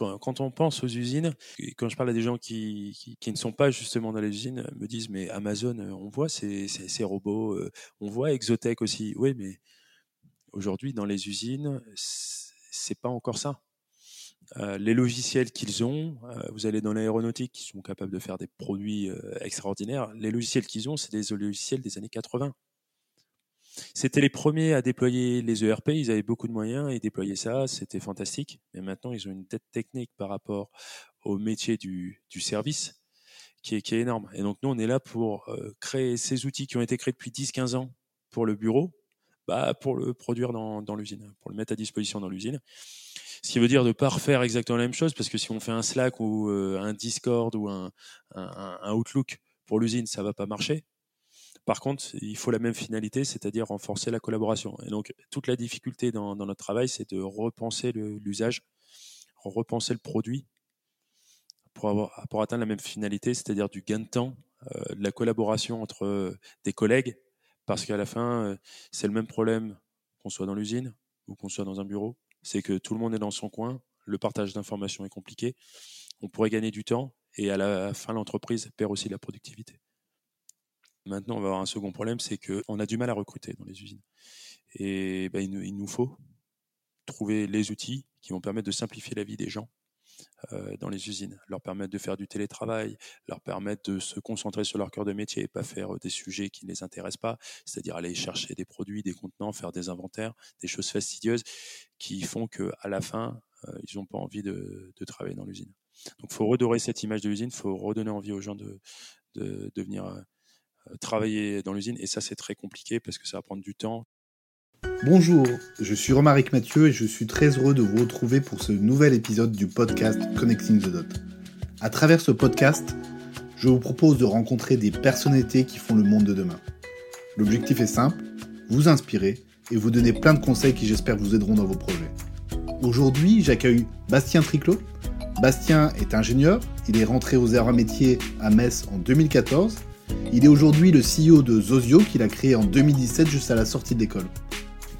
quand, on pense aux usines, quand je parle à des gens qui, qui, ne sont pas justement dans les usines, me disent mais Amazon, on voit ces, ces, robots, euh, on voit Exotech aussi. Oui, mais aujourd'hui dans les usines, c'est pas encore ça. Euh, les logiciels qu'ils ont, euh, vous allez dans l'aéronautique, qui sont capables de faire des produits extraordinaires. Les logiciels qu'ils ont, c'est des logiciels des années 80. C'était les premiers à déployer les ERP, ils avaient beaucoup de moyens, ils déployaient ça, c'était fantastique. Mais maintenant, ils ont une tête technique par rapport au métier du, service qui est, qui est, énorme. Et donc, nous, on est là pour euh, créer ces outils qui ont été créés depuis 10-15 ans pour le bureau, bah, pour le produire dans, l'usine, pour le mettre à disposition dans l'usine. Ce qui veut dire de ne pas refaire exactement la même chose, parce que si on fait un Slack ou euh, un Discord ou un, un Outlook pour l'usine, ça va pas marcher. Par contre, il faut la même finalité, c'est-à-dire renforcer la collaboration. Et donc, toute la difficulté dans, notre travail, c'est de repenser l'usage, repenser le produit pour, atteindre la même finalité, c'est-à-dire du gain de temps, euh, de la collaboration entre euh, des collègues, parce qu'à la fin, euh, c'est le même problème qu'on soit dans l'usine ou qu'on soit dans un bureau, c'est que tout le monde est dans son coin, le partage d'informations est compliqué, on pourrait gagner du temps, et à la fin, l'entreprise perd aussi la productivité. Maintenant, on va avoir un second problème, c'est qu'on a du mal à recruter dans les usines. Et ben, il, nous, faut trouver les outils qui vont permettre de simplifier la vie des gens euh, dans les usines, leur permettre de faire du télétravail, leur permettre de se concentrer sur leur cœur de métier et pas faire des sujets qui ne les intéressent pas, c'est-à-dire aller chercher des produits, des contenants, faire des inventaires, des choses fastidieuses qui font qu'à la fin, euh, ils n'ont pas envie de, travailler dans l'usine. Donc il faut redorer cette image de l'usine, il faut redonner envie aux gens de, de, venir euh, travailler dans l'usine. Et ça, c'est très compliqué parce que ça va prendre du temps. Bonjour, je suis Romaric Mathieu et je suis très heureux de vous retrouver pour ce nouvel épisode du podcast Connecting the Dot. À travers ce podcast, je vous propose de rencontrer des personnalités qui font le monde de demain. L'objectif est simple, vous inspirer et vous donner plein de conseils qui j'espère vous aideront dans vos projets. Aujourd'hui, j'accueille Bastien Triclot. Bastien est ingénieur, il est rentré aux arts métiers à Metz en 2014 il est aujourd'hui le CEO de Zozio qu'il a créé en 2017 juste à la sortie de l'école.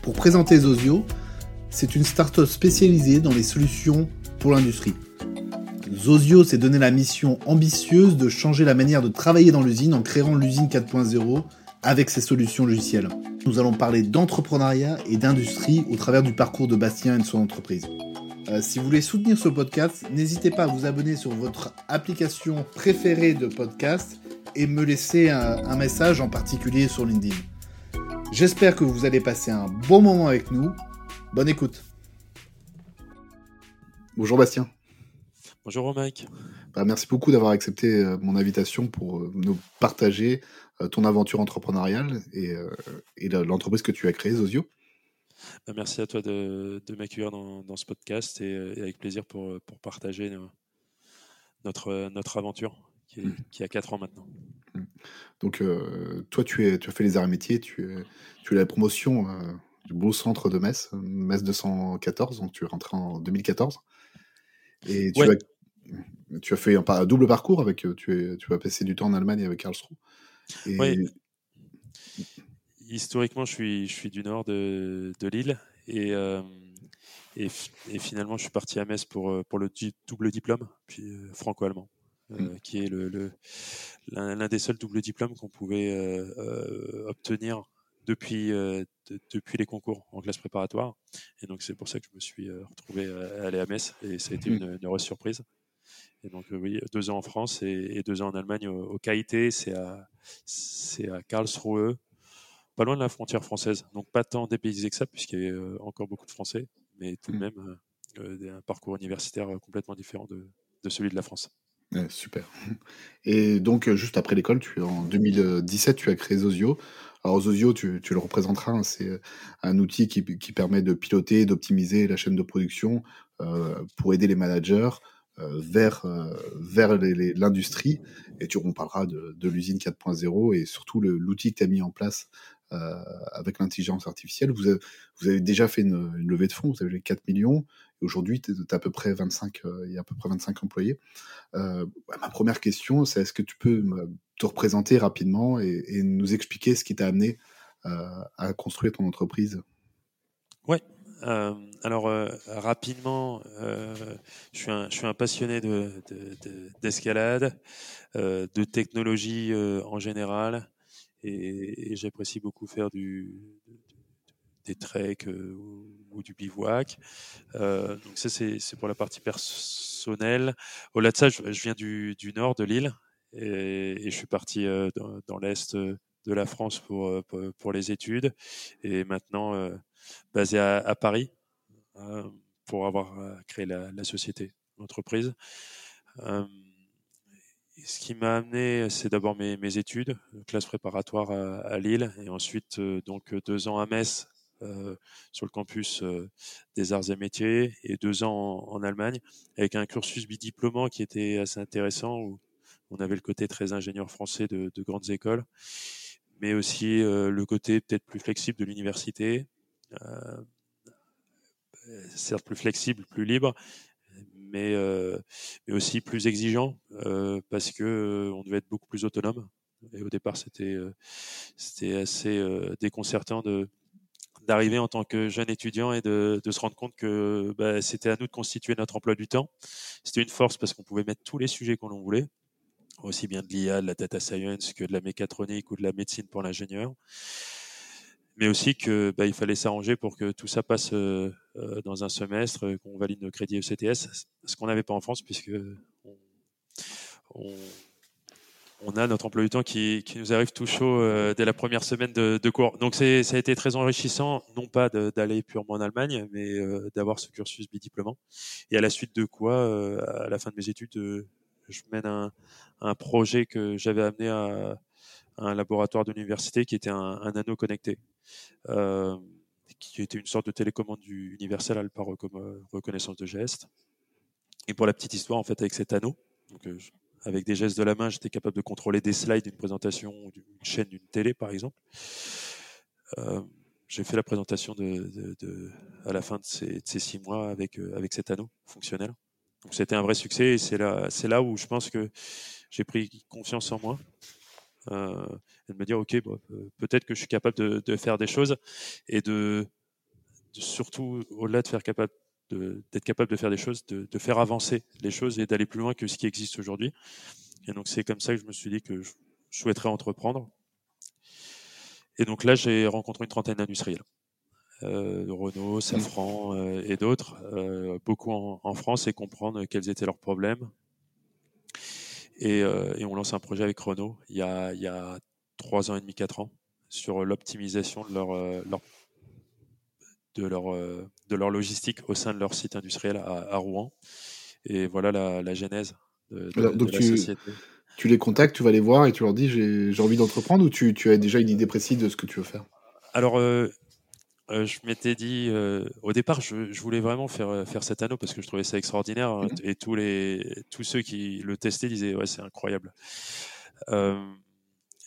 Pour présenter Zozio, c'est une start-up spécialisée dans les solutions pour l'industrie. Zozio s'est donné la mission ambitieuse de changer la manière de travailler dans l'usine en créant l'usine 4.0 avec ses solutions logicielles. Nous allons parler d'entrepreneuriat et d'industrie au travers du parcours de Bastien et de son entreprise. Euh, si vous voulez soutenir ce podcast, n'hésitez pas à vous abonner sur votre application préférée de podcast et me laisser un, message en particulier sur LinkedIn. J'espère que vous allez passer un bon moment avec nous. Bonne écoute. Bonjour Bastien. Bonjour Mike. Bah, merci beaucoup d'avoir accepté euh, mon invitation pour euh, nous partager euh, ton aventure entrepreneuriale et, l'entreprise que tu as créée, Zozio. Bah, merci à toi de, m'accueillir dans, ce podcast et, avec plaisir pour, partager notre, notre aventure. Qui, a 4 ans maintenant. Mmh. Donc, euh, toi, tu, es, tu as fait les arts et métiers, tu, es, tu as la promotion euh, du beau centre de Metz, Metz 214, donc tu es rentré en 2014. Et tu, as, tu as fait un, double parcours avec, euh, tu, es, tu vas passer du temps en Allemagne avec Karlsruhe. Oui. Historiquement, je suis, je suis du nord de, de Lille et, et, et, finalement, je suis parti à Metz pour, pour le double diplôme, puis franco-allemand. Mmh. Euh, qui est le, l'un, des seuls doubles diplômes qu'on pouvait euh, euh, obtenir depuis, depuis les concours en classe préparatoire. Et donc, c'est pour ça que je me suis retrouvé à aller à Metz et ça a été mmh. une, heureuse surprise. Et donc, oui, deux ans en France et, deux ans en Allemagne au, KIT, c'est à, Karlsruhe, pas loin de la frontière française. Donc, pas tant dépaysé que ça, puisqu'il y a encore beaucoup de Français, mais tout de mmh. même un parcours universitaire complètement différent de, de celui de la France super. Et donc, euh, juste après l'école, en 2017, tu as créé Zozio. Alors Zozio, tu le représenteras, hein, c'est, euh, un outil qui qui permet de piloter, d'optimiser la chaîne de production, euh, pour aider les managers, vers, vers l'industrie et tu on parlera de de l'usine 4.0 et surtout l'outil que tu as mis en place, avec l'intelligence artificielle. Vous avez déjà fait une levée de fonds, vous avez les 4 millions Aujourd'hui, tu à peu près 25, euh, il y a à peu près 25 employés. Euh, bah, ma première question, c'est est-ce que tu peux te représenter rapidement et, nous expliquer ce qui t'a amené euh, à construire ton entreprise? Euh, alors euh, rapidement, euh, je, suis un, passionné d'escalade, de, de, technologie en général, et, j'apprécie beaucoup faire du, des treks ou, du bivouac. donc ça c'est pour la partie personnelle. Au-delà de ça, je, viens du, du, nord de l'île et, je suis parti dans, dans l'est de la France pour, pour, les études et maintenant basé à, Paris euh, pour avoir euh, créé la, société, l'entreprise. Euh, ce qui m'a amené, c'est d'abord mes, études, classe préparatoire à, Lille, et ensuite donc deux ans à Metz sur le campus des arts et métiers, et deux ans en, Allemagne, avec un cursus bidiplômant qui était assez intéressant, où on avait le côté très ingénieur français de, de grandes écoles, mais aussi le côté peut-être plus flexible de l'université, euh, certes plus flexible, plus libre, mais, euh, mais aussi plus exigeant euh, parce que on devait être beaucoup plus autonome. Et au départ, c'était c'était assez déconcertant d'arriver en tant que jeune étudiant et de, de se rendre compte que bah, c'était à nous de constituer notre emploi du temps. C'était une force parce qu'on pouvait mettre tous les sujets qu'on voulait, aussi bien de l'IA, de la data science que de la mécatronique ou de la médecine pour l'ingénieur mais aussi que bah, il fallait s'arranger pour que tout ça passe euh, euh, dans un semestre, euh, qu'on valide nos crédits ECTS, ce qu'on n'avait pas en France puisque on, a notre emploi du temps qui, nous arrive tout chaud dès la première semaine de, de cours. Donc ça a été très enrichissant, non pas d'aller purement en Allemagne, mais d'avoir ce cursus bidiplômant. Et à la suite de quoi, à la fin de mes études, je mène un, projet que j'avais amené à, un laboratoire d'université qui était un anneau connecté. Euh, qui était une sorte de télécommande universelle par reconnaissance de gestes. Et pour la petite histoire, en fait, avec cet anneau, euh, avec des gestes de la main, j'étais capable de contrôler des slides d'une présentation ou d'une chaîne d'une télé, par exemple. Euh, j'ai fait la présentation à la fin de ces, de ces six mois avec, avec cet anneau fonctionnel. Donc c'était un vrai succès et c'est là, c'est là où je pense que j'ai pris confiance en moi euh, et de me dire ok euh, peut-être que je suis capable de, de, faire des choses et de, de surtout au-delà de faire capable d'être capable de faire des choses, de, de, faire avancer les choses et d'aller plus loin que ce qui existe aujourd'hui. Et donc c'est comme ça que je me suis dit que je, souhaiterais entreprendre. Et donc là j'ai rencontré une trentaine d'industriels. Euh, Renault, mmh. Safran euh, et d'autres, euh, beaucoup en, en, France, et comprendre quels étaient leurs problèmes, et, euh, et, on lance un projet avec Renault il y a, il y a 3 ans et demi, 4 ans, sur l'optimisation de leur, euh, leur, de, leur, euh, de leur logistique au sein de leur site industriel à, à Rouen. Et voilà la, la genèse de, de, donc la tu, société. Tu les contactes, tu vas les voir et tu leur dis j'ai envie d'entreprendre ou tu, tu, as déjà une idée précise de ce que tu veux faire? Alors, euh, euh, je m'étais dit, euh, au départ, je, je, voulais vraiment faire, euh, faire cet anneau parce que je trouvais ça extraordinaire hein, mhm. et tous, les, tous ceux qui le testaient disaient ouais, c'est incroyable. Euh,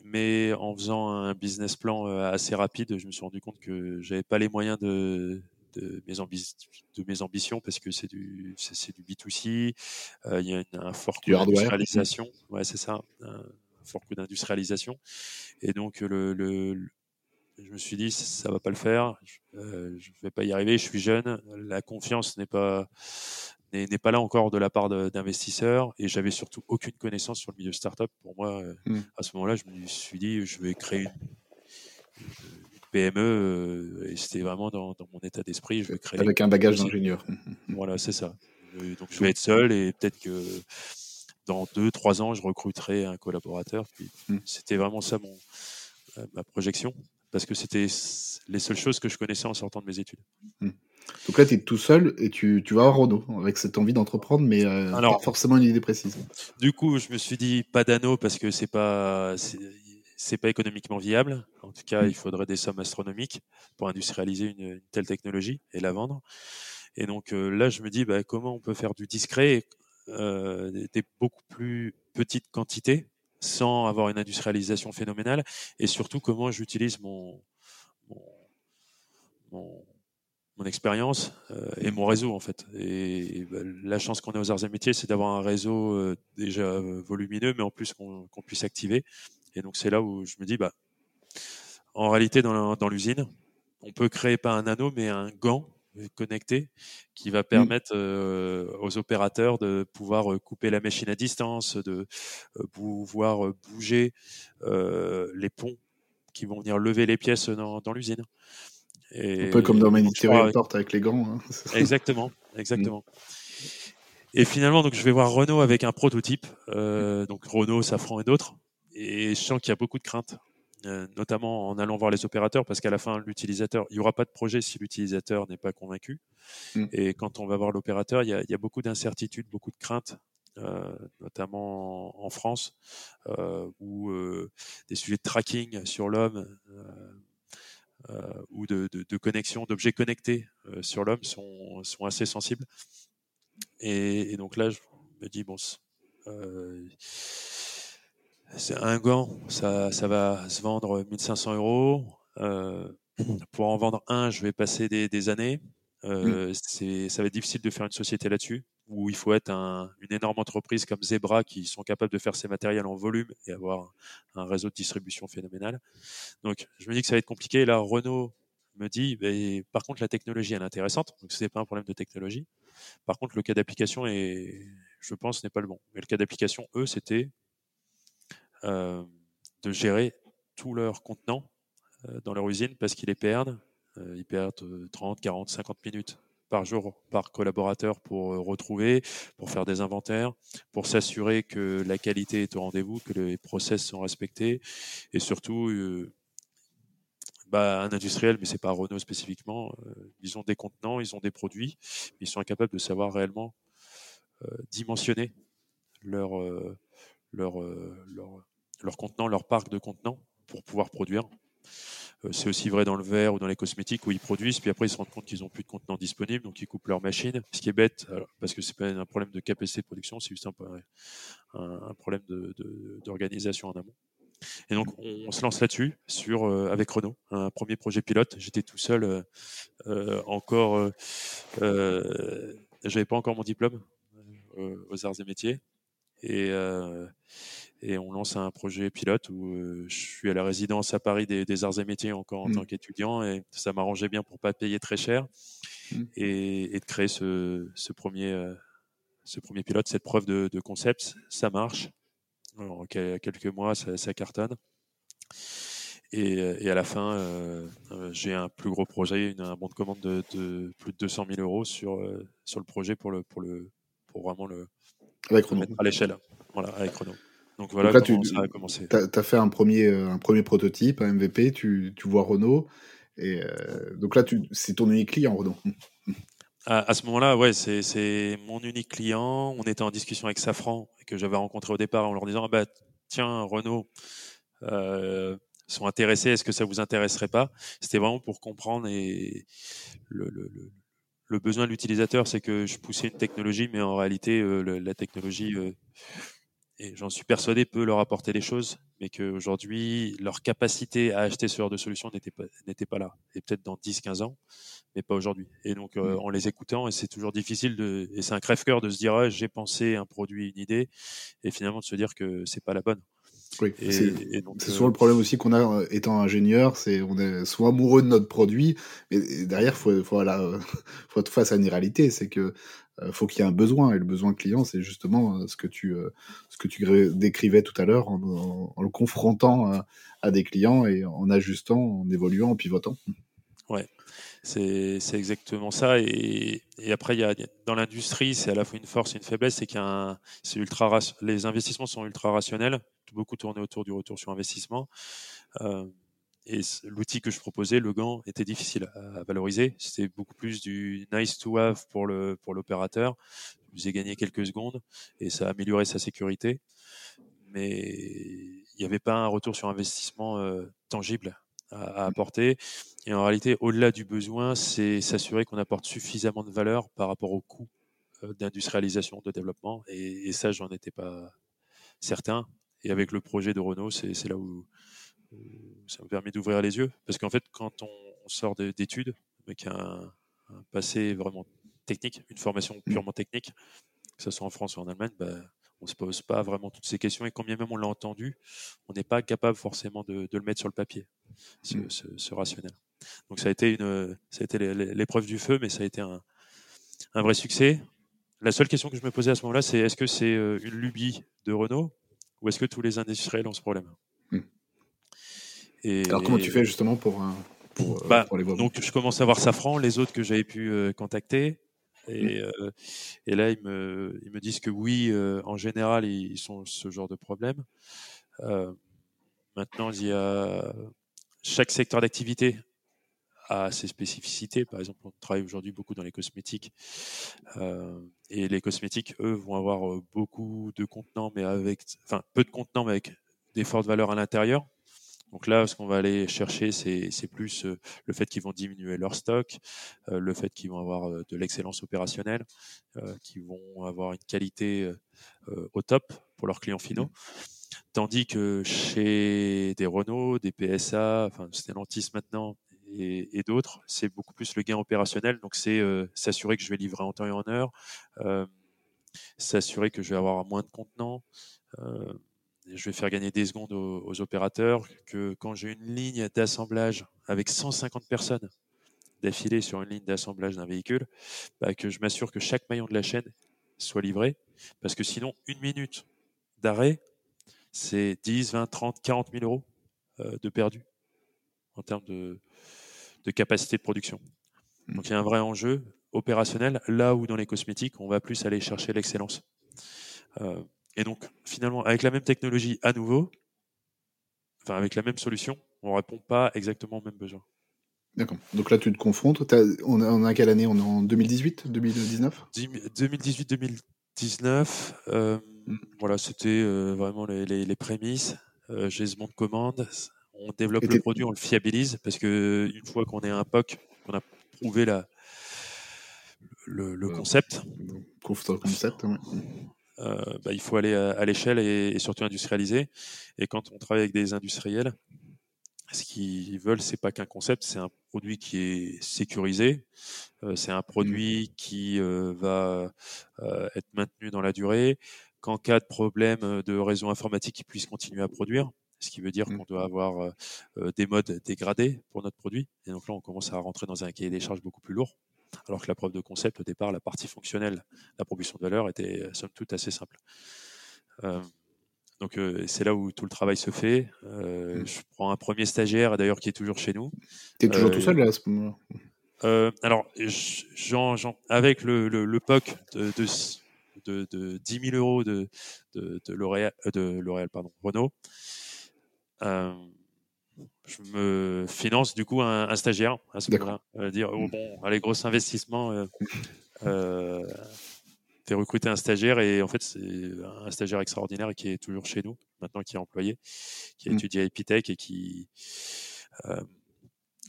mais en faisant un business plan assez rapide, je me suis rendu compte que j'avais pas les moyens de, de, mes, de mes ambitions parce que c'est du, c'est, du B2C. Il y a une, un fort coût d'industrialisation. Ouais, c'est ça, un fort coût d'industrialisation. Et donc, le, le je me suis dit ça va pas le faire, je, euh, vais pas y arriver, je suis jeune, la confiance n'est pas n'est pas là encore de la part d'investisseurs et j'avais surtout aucune connaissance sur le milieu startup. Pour moi, euh, hmm. à ce moment-là, je me suis dit je vais créer une, PME euh, et c'était vraiment dans, dans, mon état d'esprit. Je vais créer avec un bagage d'ingénieur. Voilà, c'est ça. Donc je vais être seul et peut-être que dans deux, trois ans, je recruterai un collaborateur. Hmm. C'était vraiment ça mon ma projection parce que c'était les seules choses que je connaissais en sortant de mes études. Hmm. Donc là, tu es tout seul et tu, tu vas à Renault avec cette envie d'entreprendre, mais euh, Alors, pas forcément une idée précise. Du coup, je me suis dit pas d'anneau parce que c'est pas c'est pas économiquement viable. En tout cas, hmm. il faudrait des sommes astronomiques pour industrialiser une, une telle technologie et la vendre. Et donc euh, là, je me dis bah, comment on peut faire du discret, euh, des beaucoup plus petites quantités sans avoir une industrialisation phénoménale et surtout comment j'utilise mon, mon, expérience euh, et mon réseau en fait. Et, bah, la chance qu'on a aux arts et métiers, c'est d'avoir un réseau euh, déjà volumineux, mais en plus qu'on puisse activer. Et donc c'est là où je me dis, bah, en réalité, dans l'usine, on peut créer pas un anneau, mais un gant connecté qui va mmh. permettre aux opérateurs de pouvoir couper la machine à distance, de pouvoir bouger les ponts qui vont venir lever les pièces dans, l'usine. Un peu comme dans Military Report avec les gants. Hein. exactement, exactement. Et finalement, donc, je vais voir Renault avec un prototype, donc Renault, Safran et d'autres. Et je sens qu'il y a beaucoup de craintes euh, notamment en allant voir les opérateurs, parce qu'à la fin, l'utilisateur, il n'y aura pas de projet si l'utilisateur n'est pas convaincu. Mm. Et quand on va voir l'opérateur, il y a, beaucoup d'incertitudes, beaucoup de craintes, euh, notamment en, France, euh, où des sujets de tracking sur l'homme ou de, connexion, d'objets connectés sur l'homme sont, assez sensibles. Et, et, donc là, je me dis, bon, c'est un gant, ça, ça va se vendre 1500 euros. Euh, pour en vendre un, je vais passer des, des années. Euh, c'est, ça va être difficile de faire une société là-dessus, où il faut être un, une énorme entreprise comme Zebra qui sont capables de faire ces matériels en volume et avoir un réseau de distribution phénoménal. Donc, je me dis que ça va être compliqué. Là, Renault me dit, bah, par contre, la technologie, elle est intéressante. Donc, ce n'est pas un problème de technologie. Par contre, le cas d'application est, je pense, n'est pas le bon. Mais le cas d'application, eux, c'était de gérer tous leurs contenants euh, dans leur usine parce qu'ils les perdent. Euh, ils perdent 30, 40, 50 minutes par jour par collaborateur pour retrouver, pour faire des inventaires, pour s'assurer que la qualité est au rendez-vous, que les process sont respectés et surtout bah, un industriel, mais c'est pas Renault spécifiquement, ils ont des contenants, ils ont des produits, ils sont incapables de savoir réellement dimensionner leur, leur contenant, leur parc de contenants pour pouvoir produire. Euh, c'est aussi vrai dans le verre ou dans les cosmétiques où ils produisent, puis après ils se rendent compte qu'ils n'ont plus de contenants disponibles, donc ils coupent leur machine. Ce qui est bête, parce que c'est pas un problème de capacité de production, c'est juste un, problème d'organisation en amont. Et donc on, se lance là-dessus euh, avec Renault, un premier projet pilote. J'étais tout seul, euh, encore, j'avais pas encore mon diplôme aux arts et métiers, et et on lance un projet pilote où euh, je suis à la résidence à Paris des, arts et métiers encore en mmh. tant qu'étudiant et ça m'arrangeait bien pour pas payer très cher mmh. et, de créer ce, premier, euh, ce premier pilote, cette preuve de, concept. Ça marche. En quelques mois, ça, cartonne. Et, à la fin, euh, j'ai un plus gros projet, un bon de commande de, plus de 200 000 euros sur, sur le projet pour, le, pour, le, pour vraiment le, mettre à l'échelle. Voilà, avec Renault. Donc voilà là, comment ça a commencé. Tu as, fait un premier, euh, un premier prototype, un MVP, tu, tu vois Renault. Et euh, donc là, c'est ton unique client, Renault. À, ce moment-là, ouais, c'est mon unique client. On était en discussion avec Safran, que j'avais rencontré au départ en leur disant ah bah, Tiens, Renault, euh, sont intéressés, est-ce que ça vous intéresserait pas? C'était vraiment pour comprendre et le, le, le, besoin de l'utilisateur, c'est que je poussais une technologie, mais en réalité, la technologie et j'en suis persuadé, peut leur apporter des choses, mais qu'aujourd'hui, leur capacité à acheter ce genre de solution n'était pas, n'était pas là. Et peut-être dans 10-15 ans, mais pas aujourd'hui. Et donc, euh, mmh. en les écoutant, et c'est toujours difficile de, et c'est un crève-cœur de se dire, ah, j'ai pensé un produit, une idée, et finalement de se dire que c'est pas la bonne. Oui, c'est souvent euh, le problème aussi qu'on a euh, étant ingénieur, c'est on est soit amoureux de notre produit, mais derrière, faut, faut, voilà, faut être face à une réalité, c'est que euh, faut qu'il y ait un besoin et le besoin client c'est justement euh, ce que tu euh, ce que tu décrivais tout à l'heure en, le confrontant à, des clients et en ajustant en évoluant en pivotant. Ouais c'est exactement ça et, et après il y a dans l'industrie c'est à la fois une force et une faiblesse c'est qu'un c'est ultra les investissements sont ultra rationnels beaucoup tournés autour du retour sur investissement et l'outil que je proposais, le gant, était difficile à, valoriser. C'était beaucoup plus du nice to have pour le pour l'opérateur. Vous avez gagné quelques secondes et ça a amélioré sa sécurité, mais il n'y avait pas un retour sur investissement euh, tangible à, apporter. Et en réalité, au-delà du besoin, c'est s'assurer qu'on apporte suffisamment de valeur par rapport au coût euh, d'industrialisation, de développement. Et, et ça, j'en étais pas certain. Et avec le projet de Renault, c'est là où ça me permet d'ouvrir les yeux. Parce qu'en fait, quand on, sort d'études, avec un, un, passé vraiment technique, une formation mm. purement technique, que ce soit en France ou en Allemagne, bah, on ne se pose pas vraiment toutes ces questions. Et quand bien même on l'a entendu, on n'est pas capable forcément de, le mettre sur le papier, ce, mm. rationnel. Donc ça a été une, ça a été l'épreuve du feu, mais ça a été un, un vrai succès. La seule question que je me posais à ce moment-là, c'est est-ce que c'est une lubie de Renault ou est-ce que tous les industriels ont ce problème hmm. et, Alors comment tu fais justement pour, pour, bah, pour les Donc je commence à voir Safran, les autres que j'avais pu contacter. Et, mmh. euh, et, là, ils me, ils me disent que oui, euh, en général, ils, sont ce genre de problème. Euh, maintenant, il y a chaque secteur d'activité a ses spécificités. Par exemple, on travaille aujourd'hui beaucoup dans les cosmétiques. et les cosmétiques, eux, vont avoir beaucoup de contenants, mais avec, enfin, peu de contenants, mais avec des fortes valeurs à l'intérieur. Donc là, ce qu'on va aller chercher, c'est plus euh, le fait qu'ils vont diminuer leur stock, euh, le fait qu'ils vont avoir euh, de l'excellence opérationnelle, qu'ils vont avoir une qualité au top pour leurs clients finaux. Tandis que chez des Renault, des PSA, enfin Stellantis maintenant et, d'autres, c'est beaucoup plus le gain opérationnel. Donc c'est s'assurer que je vais livrer en temps et en heure, s'assurer que je vais avoir moins de contenants je vais faire gagner des secondes aux, opérateurs, que quand j'ai une ligne d'assemblage avec 150 personnes d'affilée sur une ligne d'assemblage d'un véhicule, bah, que je m'assure que chaque maillon de la chaîne soit livré, parce que sinon, une minute d'arrêt, c'est 10, 20, 30, 40 000 euros euh, de perdu en termes de, capacité de production. Mmh. Donc il y a un vrai enjeu opérationnel, là où dans les cosmétiques, on va plus aller chercher l'excellence. Euh, et donc, finalement, avec la même technologie à nouveau, enfin avec la même solution, on ne répond pas exactement aux mêmes besoins. D'accord. Donc là, tu te confrontes. On a, quelle année? On est en 2018 2019 2018-2019. Euh, hmm. Voilà, c'était euh, vraiment les, prémices. Euh, J'ai ce bon de commande. On développe le produit, on le fiabilise parce que une fois qu'on est un POC, qu'on a prouvé la, le, le concept. concept, euh, bah, il faut aller à, l'échelle et, surtout industrialiser. Et quand on travaille avec des industriels, ce qu'ils veulent, c'est pas qu'un concept, c'est un produit qui est sécurisé, euh, c'est un produit mmh. qui euh, va être maintenu dans la durée, qu'en cas de problème de réseau informatique, il puisse continuer à produire ce qui veut dire mmh. qu'on doit avoir des modes dégradés pour notre produit. Et donc là, on commence à rentrer dans un cahier des charges beaucoup plus lourd alors que la preuve de concept, au départ, la partie fonctionnelle, la proposition de valeur, était somme toute assez simple. Euh, donc euh, c'est là où tout le travail se fait. Euh, mmh. Je prends un premier stagiaire, d'ailleurs, qui est toujours chez nous. Tu es toujours tout seul là, à ce moment-là? Alors, Jean, avec le, le, POC de, de, de, 10 000 euros de, de, de L'Oréal, pardon, Renault, je me finance du coup un, stagiaire à ce moment-là. Euh, dire oh, bon, allez, gros investissement, euh, euh, fait recruter un stagiaire et en fait c'est un stagiaire extraordinaire qui est toujours chez nous maintenant, qui est employé, qui a mm. étudié à Epitech et qui euh,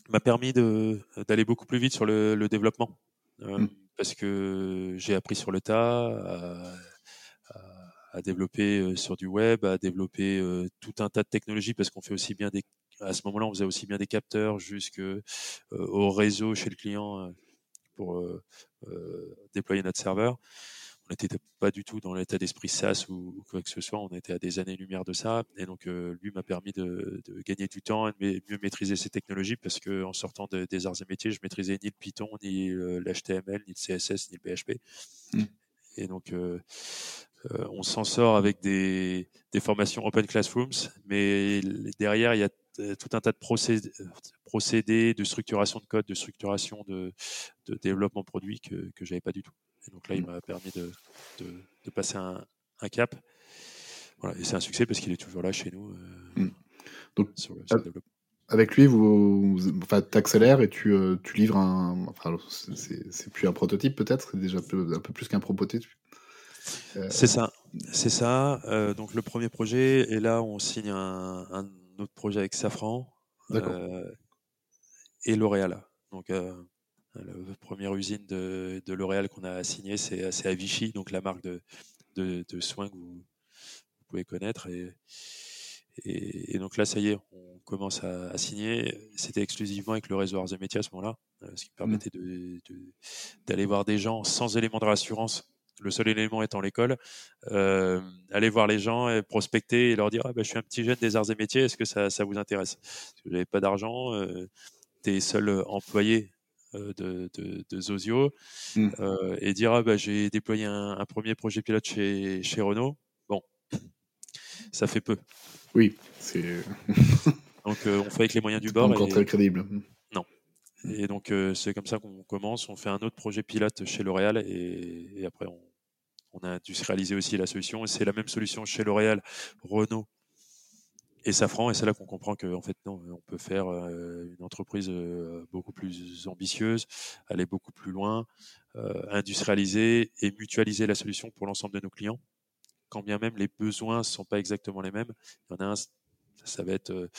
m'a permis d'aller beaucoup plus vite sur le, le développement mm. parce que j'ai appris sur le tas. À développer sur du web, à développer tout un tas de technologies parce qu'on fait aussi bien des à ce moment-là, on faisait aussi bien des capteurs jusqu'au euh, réseau chez le client euh, pour euh, déployer notre serveur. On n'était pas du tout dans l'état d'esprit SaaS ou, quoi que ce soit. On était à des années-lumière de ça. Et donc, lui m'a permis de, gagner du temps et de mieux maîtriser ces technologies parce qu'en sortant des arts et métiers, je maîtrisais ni le Python, ni l'HTML, ni le CSS, ni le PHP. Et donc, on s'en sort avec des, des, formations Open Classrooms, mais derrière, il y a euh, tout un tas de procédés, procédés, de structuration de code, de structuration de, de développement produit que, que j'avais pas du tout. Et donc là, il mmh. m'a permis de, de, de, passer un, un cap. Voilà, et c'est un succès parce qu'il est toujours là chez nous. Euh, mmh. Donc, avec lui, vous, enfin, accélères et tu, euh, tu livres un. Enfin, c'est plus un prototype peut-être, c'est déjà un peu plus qu'un prototype? C'est ça, c'est ça. donc le premier projet, et là on signe un, un notre projet avec Safran euh, et L'Oréal. Donc, euh, la première usine de, L'Oréal qu'on a signée, c'est à Vichy, donc la marque de, de, soins que vous, pouvez connaître. Et, et, donc là, ça y est, on commence à, signer. C'était exclusivement avec le réseau Arts et Métiers à ce moment-là, euh, ce qui mmh. permettait d'aller voir des gens sans élément de rassurance le seul élément étant l'école, euh, aller voir les gens, et prospecter et leur dire ah, bah, je suis un petit jeune des arts et métiers, est-ce que ça, ça vous intéresse? Parce que j'avais pas d'argent, euh, tu es seul employé de, de, Zozio mmh. et dire ah, bah, j'ai déployé un, un, premier projet pilote chez, chez Renault, bon, ça fait peu. Oui, c'est. donc on fait avec les moyens du bord. Encore très crédible. Non. Et donc c'est comme ça qu'on commence. On fait un autre projet pilote chez L'Oréal et, et après on, on a industrialisé aussi la solution. Et c'est la même solution chez L'Oréal, Renault et Safran. Et c'est là qu'on comprend qu'en fait, non, on peut faire euh, une entreprise euh, beaucoup plus ambitieuse, aller beaucoup plus loin, euh, industrialiser et mutualiser la solution pour l'ensemble de nos clients. Quand bien même les besoins ne sont pas exactement les mêmes. Il y en a un, ça va être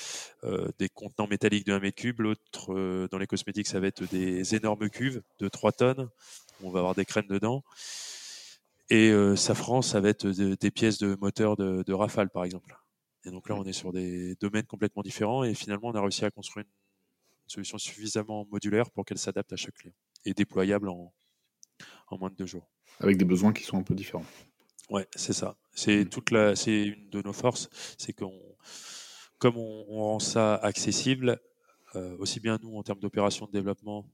des contenants métalliques de 1 mètre cube. L'autre, dans les cosmétiques, ça va être des énormes cuves de 3 tonnes. On va avoir des crèmes dedans. Et euh, Safran, ça va être des pièces de moteur de, de, Rafale, par exemple. Et donc là, on est sur des domaines complètement différents. Et finalement, on a réussi à construire une, solution suffisamment modulaire pour qu'elle s'adapte à chaque client et déployable en, en, moins de deux jours. Avec des besoins qui sont un peu différents. Ouais, c'est ça. C'est mmh. toute la, c'est une de nos forces, c'est qu'on, comme on, on, rend ça accessible, euh, aussi bien nous en termes d'opération de développement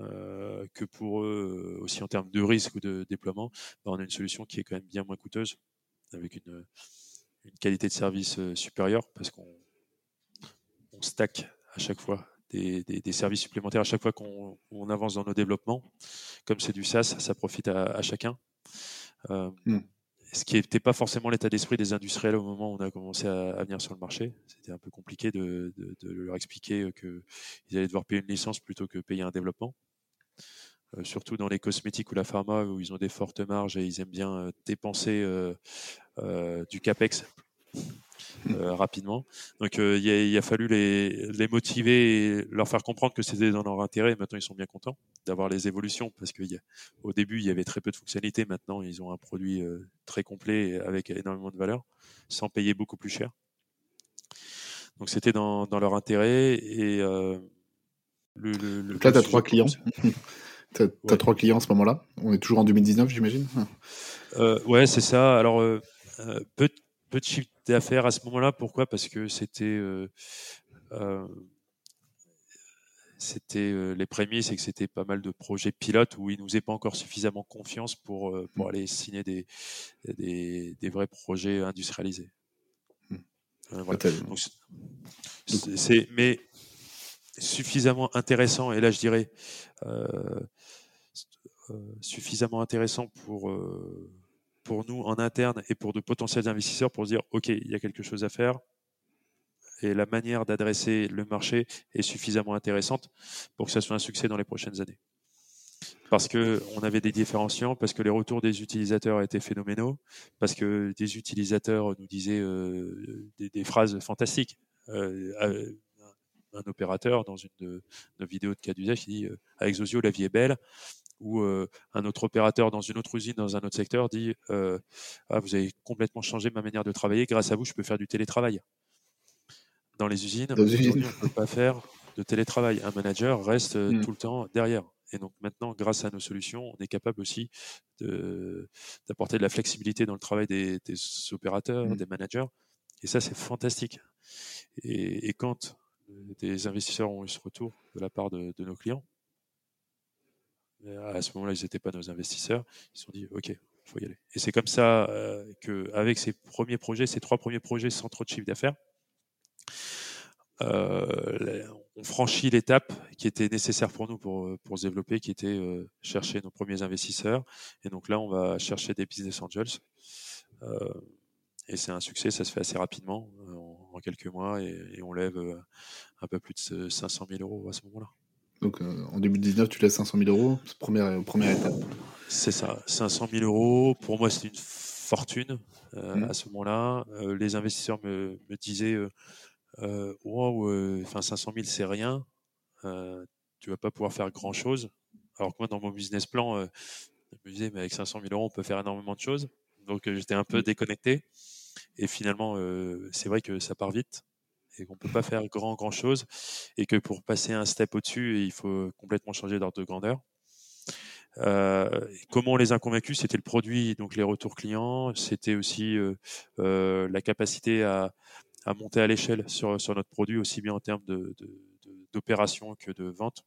euh, que pour eux euh, aussi en termes de risque ou de déploiement, bah, on a une solution qui est quand même bien moins coûteuse, avec une, qualité de service euh, supérieure, parce qu'on on stack à chaque fois des, services supplémentaires à chaque fois qu'on avance dans nos développements. Comme c'est du SaaS, ça profite à, chacun. Hmm. Ce qui n'était pas forcément l'état d'esprit des industriels au moment où on a commencé à, venir sur le marché. C'était un peu compliqué de, de leur expliquer qu'ils allaient devoir payer une licence plutôt que payer un développement. Euh, surtout dans les cosmétiques ou la pharma où ils ont des fortes marges et ils aiment bien euh, dépenser euh, du capex rapidement. Donc il a, fallu les, les, motiver et leur faire comprendre que c'était dans leur intérêt. Et maintenant, ils sont bien contents d'avoir les évolutions parce qu'au début, il y avait très peu de fonctionnalités. Maintenant, ils ont un produit très complet avec énormément de valeur sans payer beaucoup plus cher. Donc c'était dans, dans, leur intérêt. Et le, le, le, là, tu as trois clients. Tu as, trois clients à ce moment-là On est toujours en 2019, j'imagine euh, Ouais, c'est ça. Alors, euh, euh, peu, de chiffre d'affaires à ce moment-là. Pourquoi? Parce que c'était. Euh, c'était les premiers, c'est que c'était pas mal de projets pilotes où ils nous faisaient pas encore suffisamment confiance pour, pour mm. aller signer des, des, des, vrais projets industrialisés. Mm. Voilà. c'est, mais suffisamment intéressant, et là je dirais euh, euh, suffisamment intéressant pour, euh, pour nous en interne et pour de potentiels investisseurs pour dire, OK, il y a quelque chose à faire, et la manière d'adresser le marché est suffisamment intéressante pour que ça soit un succès dans les prochaines années. Parce que on avait des différenciants, parce que les retours des utilisateurs étaient phénoménaux, parce que des utilisateurs nous disaient des, des, phrases fantastiques. Euh, un opérateur dans une de nos vidéos de cas d'usage qui dit euh, avec Zozio la vie est belle ou euh, un autre opérateur dans une autre usine dans un autre secteur dit euh, ah, vous avez complètement changé ma manière de travailler grâce à vous je peux faire du télétravail dans les usines, on ne peut pas faire de télétravail un manager reste hmm. tout le temps derrière et donc maintenant grâce à nos solutions on est capable aussi d'apporter de, la flexibilité dans le travail des, opérateurs hmm. des managers et ça c'est fantastique et, et quand des investisseurs ont eu ce retour de la part de, nos clients. À ce moment-là, ils n'étaient pas nos investisseurs. Ils se sont dit, OK, il faut y aller. Et c'est comme ça euh, qu'avec ces premiers projets, ces trois premiers projets sans trop de chiffre d'affaires, euh, on franchit l'étape qui était nécessaire pour nous pour, pour se développer, qui était euh, chercher nos premiers investisseurs. Et donc là, on va chercher des business angels. Euh, et c'est un succès, ça se fait assez rapidement, euh, en, quelques mois, et, on lève euh, un peu plus de 500 000 euros à ce moment-là. Donc euh, en 2019, tu lèves 500 000 euros, première, première étape. C'est ça, 500 000 euros. Pour moi, c'est une fortune mmh. à ce moment-là. les investisseurs me, me disaient Wow, enfin 500 000, c'est rien. tu vas pas pouvoir faire grand-chose. Alors que moi, dans mon business plan, je me disais, mais avec 500 000 euros, on peut faire énormément de choses. Donc j'étais un peu mmh. déconnecté. Et finalement, euh, c'est vrai que ça part vite et qu'on peut pas faire grand grand chose et que pour passer un step au-dessus, il faut complètement changer d'ordre de grandeur. Euh, comment on les a convaincus? C'était le produit, donc les retours clients. C'était aussi euh, la capacité à, monter à l'échelle sur, sur notre produit, aussi bien en termes de, d'opération que de vente,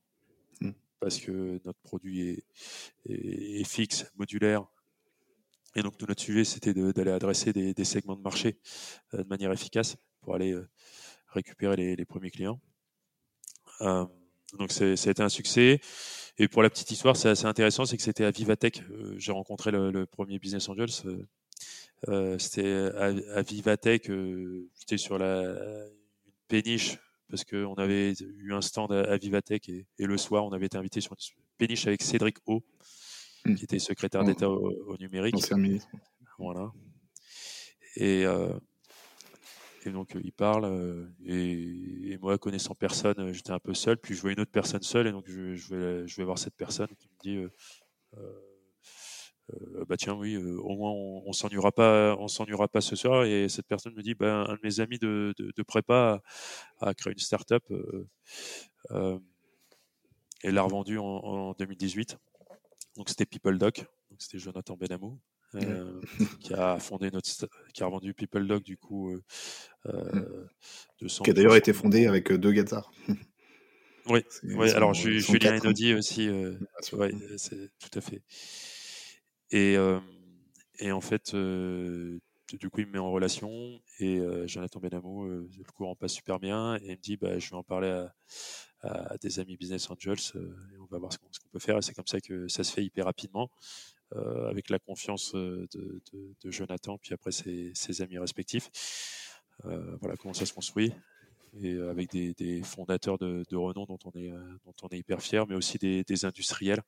Mm. parce que notre produit est, est- est fixe, modulaire. Et donc, tout notre sujet, c'était de- d'aller adresser des, des segments de marché euh, de manière efficace pour aller euh, récupérer les, les premiers clients. Euh, donc, c'est- ça a été un succès. Et pour la petite histoire, c'est assez intéressant, c'est que c'était à Vivatech. euh, J'ai rencontré le, le premier Business Angels. euh, c'était à, à Vivatech. euh, J'étais sur la une péniche parce qu'on avait eu un stand à, à Vivatech et, et le soir, on avait été invité sur une péniche avec Cédric O, Mm. qui était secrétaire d'État au, au numérique. Ancien ministre. Voilà. Et, euh, et donc, euh, il parle. euh, et, moi, connaissant personne, euh, j'étais un peu seul. Puis, je vois une autre personne seule. Et donc, je, vais, voir cette personne qui me dit Bah, tiens, oui, au moins, on, on s'ennuiera pas, on pas ce soir. Et cette personne me dit bah, Un de mes amis de, prépa a, créé une start-up. Et l'a revendue en, en 2018. Donc, c'était PeopleDoc. C'était Jonathan Benamou. Euh, qui a fondé notre qui a revendu PeopleDoc du coup euh, euh, de son Qui a d'ailleurs été fondé avec euh, deux Gazzard. Oui, Alors ils sont Julien quatre. Enodi aussi, euh, ouais, c'est tout à fait. Et euh, et en fait, euh, du coup, il me met en relation et euh, Jonathan Benamou, euh, le courant passe super bien et il me dit, bah, je vais en parler à, à des amis Business Angels euh, et on va voir ce qu'on ce qu'on peut faire. Et c'est comme ça que ça se fait hyper rapidement. Euh, avec la confiance euh, de, de- de Jonathan, puis après ses, ses amis respectifs. Euh, voilà comment ça se construit. Et avec des, des fondateurs de, de renom dont on est, dont on est hyper fier, mais aussi des, des industriels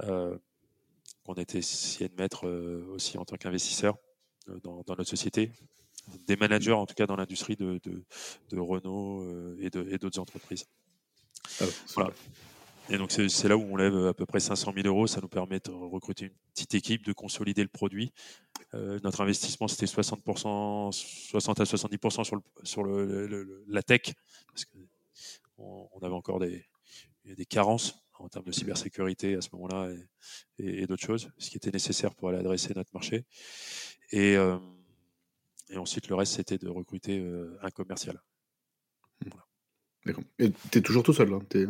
euh, qu'on était essayé de mettre aussi en tant qu'investisseurs dans, dans notre société. Des managers, en tout cas dans l'industrie de, Renault et d'autres entreprises. Alors, Voilà. Et donc, c'est là où on lève à peu près 500 000 euros. Ça nous permet de recruter une petite équipe, de consolider le produit. Euh, notre investissement, c'était 60%, 60 à 70% sur, la tech, parce qu'on on avait encore des, carences en termes de cybersécurité à ce moment-là et, d'autres choses, ce qui était nécessaire pour aller adresser notre marché. Et, euh, ensuite, le reste, c'était de recruter euh, un commercial. D'accord. Et t'es toujours tout seul là t'es-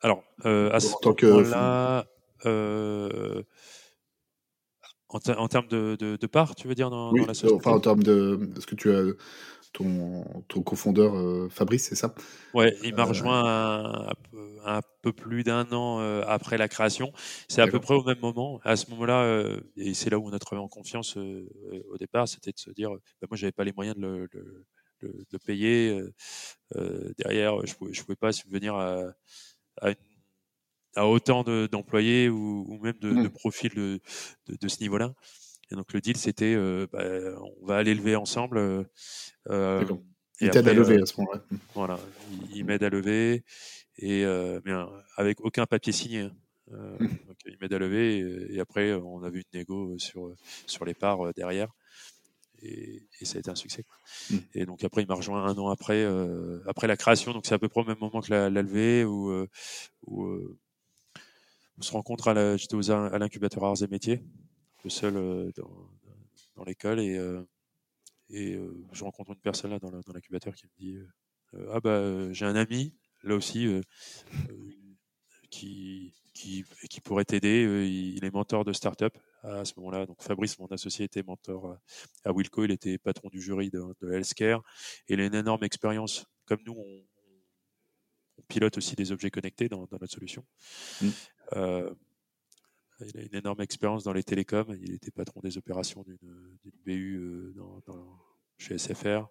Alors, euh, à En ce moment-là, euh, en, ter- en termes de, de, de part, tu veux dire, dans, Oui, dans la société enfin en termes de. Est-ce que tu as ton, ton cofondeur euh, Fabrice, c'est ça? Ouais, il m'a Euh, rejoint un, un peu- plus d'un an euh, après la création. C'est à peu près au même moment. À ce moment-là, euh, et c'est là où on a travaillé en confiance euh, euh, au départ, c'était de se dire, euh, bah, moi, j'avais pas les moyens de le, de- de- de le payer. euh, euh, derrière, je pouvais, je pouvais pas subvenir à, à, une- à autant de- d'employés ou, ou même de, Mm. de profils de, ce niveau-là. Et donc le deal, c'était, euh, bah, on va aller lever ensemble. euh, euh, Il t'aide à lever à ce moment-là. voilà, il, il m'aide à lever et mais avec aucun papier signé. Mm. donc il m'aide à lever et, et après on avait une négo sur sur les parts derrière et, et ça a été un succès. quoi. Mm. Et donc après il m'a rejoint un an après euh, après la création donc c'est à peu près au même moment que la, la levée où, euh, où euh, on se rencontre j'étais à l'incubateur arts et métiers le seul dans, dans l'école et et je rencontre une personne là dans l'incubateur qui me dit ah bah j'ai un ami là aussi qui, qui qui pourrait t'aider il est mentor de start-up à ce moment-là. Donc Fabrice mon associé était mentor à, à Wilco. Il était patron du jury de, de Healthcare. Et il a une énorme expérience. Comme nous on, on pilote aussi des objets connectés dans, dans notre solution. Mm. Euh, il a une énorme expérience dans les télécoms. Il était patron des opérations d'une BU euh, dans, dans- chez SFR.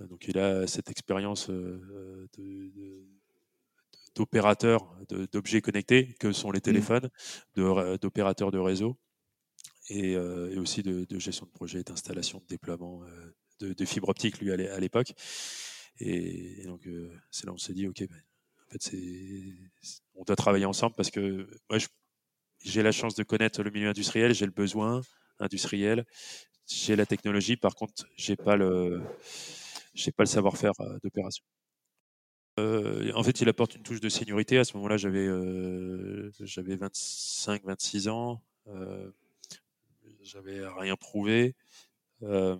Euh, Donc il a cette expérience euh, de- de- d'opérateur de- d'objets connectés que sont les téléphones, de- d'opérateurs de réseau et, euh, et aussi de, de gestion de projet, d'installation, de déploiement euh, de, de fibre optique lui à l'é- à l'époque. Et, et donc euh, c'est là où on s'est dit ok, ben, en fait c'est on doit travailler ensemble parce que moi j'ai la chance de connaître le milieu industriel, j'ai le besoin industriel, j'ai la technologie. Par contre, j'ai pas le, j'ai pas le savoir-faire d'opération. Euh, en fait, il apporte une touche de seniorité. À ce moment-là, j'avais, euh, j'avais 25, 26 ans. Euh, j'avais rien prouvé. Euh,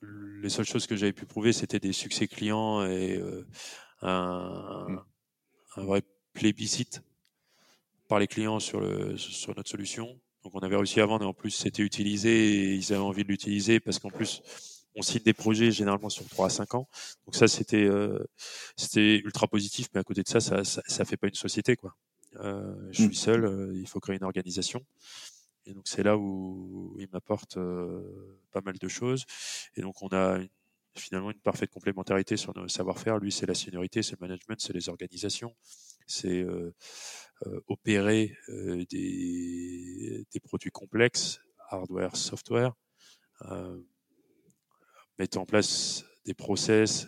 les seules choses que j'avais pu prouver, c'était des succès clients et un, mmh. un, vrai plébiscite par les clients sur, le, sur notre solution. Donc on avait réussi à vendre et en plus c'était utilisé et ils avaient envie de l'utiliser parce qu'en plus on signe des projets généralement sur 3 à 5 ans. Donc ça c'était euh, c'était ultra positif, mais à côté de ça, ça, ça, fait pas une société quoi. Euh, je suis mmh. seul, euh, il faut créer une organisation. Et donc c'est là où il m'apporte pas mal de choses. Et donc on a finalement une parfaite complémentarité sur nos savoir-faire. Lui c'est la seniorité, c'est le management, c'est les organisations, c'est opérer des, des produits complexes, hardware, software mettre en place des process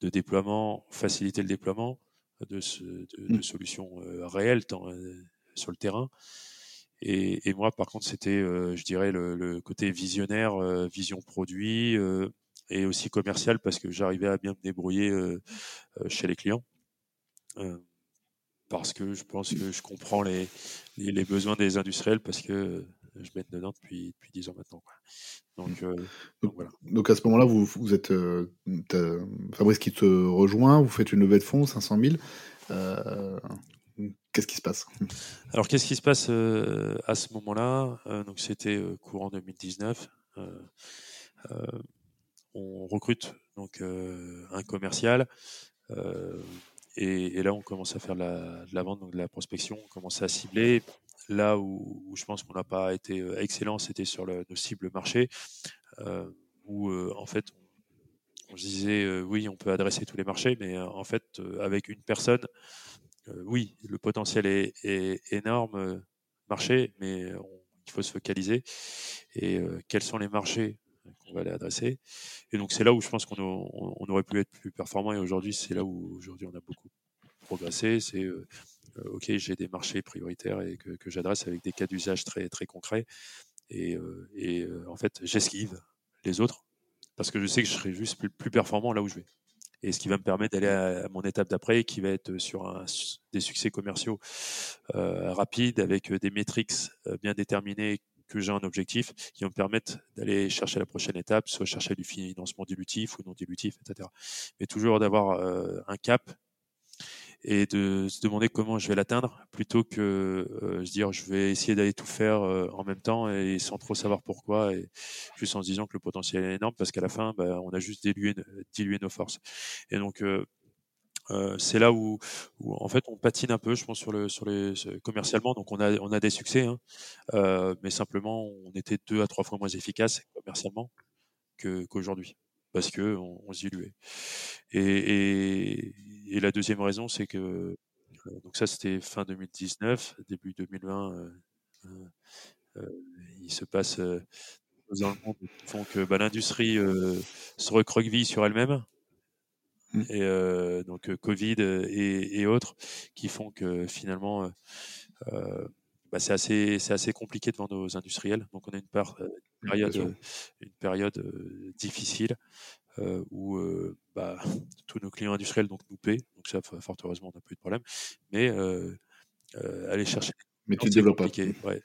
de déploiement, faciliter le déploiement de, de, mmh. solutions euh, réelles euh, sur le terrain. Et, moi, par contre, c'était, euh, je dirais, le, côté visionnaire, vision produit et aussi commercial parce que j'arrivais à bien me débrouiller chez les clients. parce que je pense que je comprends les, besoins des industriels parce que je mène dedans depuis, depuis 10 ans maintenant. Donc, euh, donc, à ce moment-là, vous, êtes euh, Fabrice qui te rejoint, vous faites une levée de fonds, 500 000. Euh, qu'est-ce qui se passe? Alors, qu'est-ce qui se passe à ce moment-là? Donc, c'était courant 2019. on recrute donc un commercial. Et, là, on commence à faire de la, vente, donc de la prospection, on commence à cibler. Là où, je pense qu'on n'a pas été euh, excellent, c'était sur nos cibles marché, euh, où euh, en fait on, se disait oui, on peut adresser tous les marchés, mais en fait avec une personne, oui, le potentiel est, énorme marché, mais il faut se focaliser. Et quels sont les marchés qu'on va aller adresser Et donc c'est là où je pense qu'on on aurait pu être plus performant. Et aujourd'hui, c'est là où aujourd'hui on a beaucoup progressé. C'est euh, ok, j'ai des marchés prioritaires et que, j'adresse avec des cas d'usage très, très concrets. Et, euh, euh, en fait, j'esquive les autres parce que je sais que je serai juste plus, performant là où je vais. Et ce qui va me permettre d'aller à, mon étape d'après, qui va être sur un, des succès commerciaux rapides avec des métriques bien déterminées que j'ai un objectif qui vont me permettre d'aller chercher la prochaine étape, soit chercher du financement dilutif ou non dilutif, etc. Mais toujours d'avoir un cap et de se demander comment je vais l'atteindre plutôt que euh, se dire je vais essayer d'aller tout faire euh, en même temps et sans trop savoir pourquoi et juste en se disant que le potentiel est énorme parce qu'à la fin bah, on a juste dilué, dilué nos forces et donc euh, euh c'est là où, en fait on patine un peu, je pense sur le sur les commercialement. Donc on a on a des succès, hein, mais simplement on était deux à trois fois moins efficace commercialement qu'aujourd'hui parce que on, on se diluait. La deuxième raison, c'est que euh, donc ça c'était fin 2019, début 2020, euh, euh, il se passe dans le monde qui font que bah, l'industrie se recroqueville sur elle-même. Mmh. Et donc Covid et, et, autres qui font que finalement bah, c'est assez, c'est assez compliqué devant nos industriels. Donc on a une, part, une mmh, période, une période difficile euh, où euh, bah, tous nos clients industriels donc nous paient. Donc ça, fort heureusement, on n'a pas eu de problème. Mais euh, aller chercher. Mais tu développes compliqué, ouais.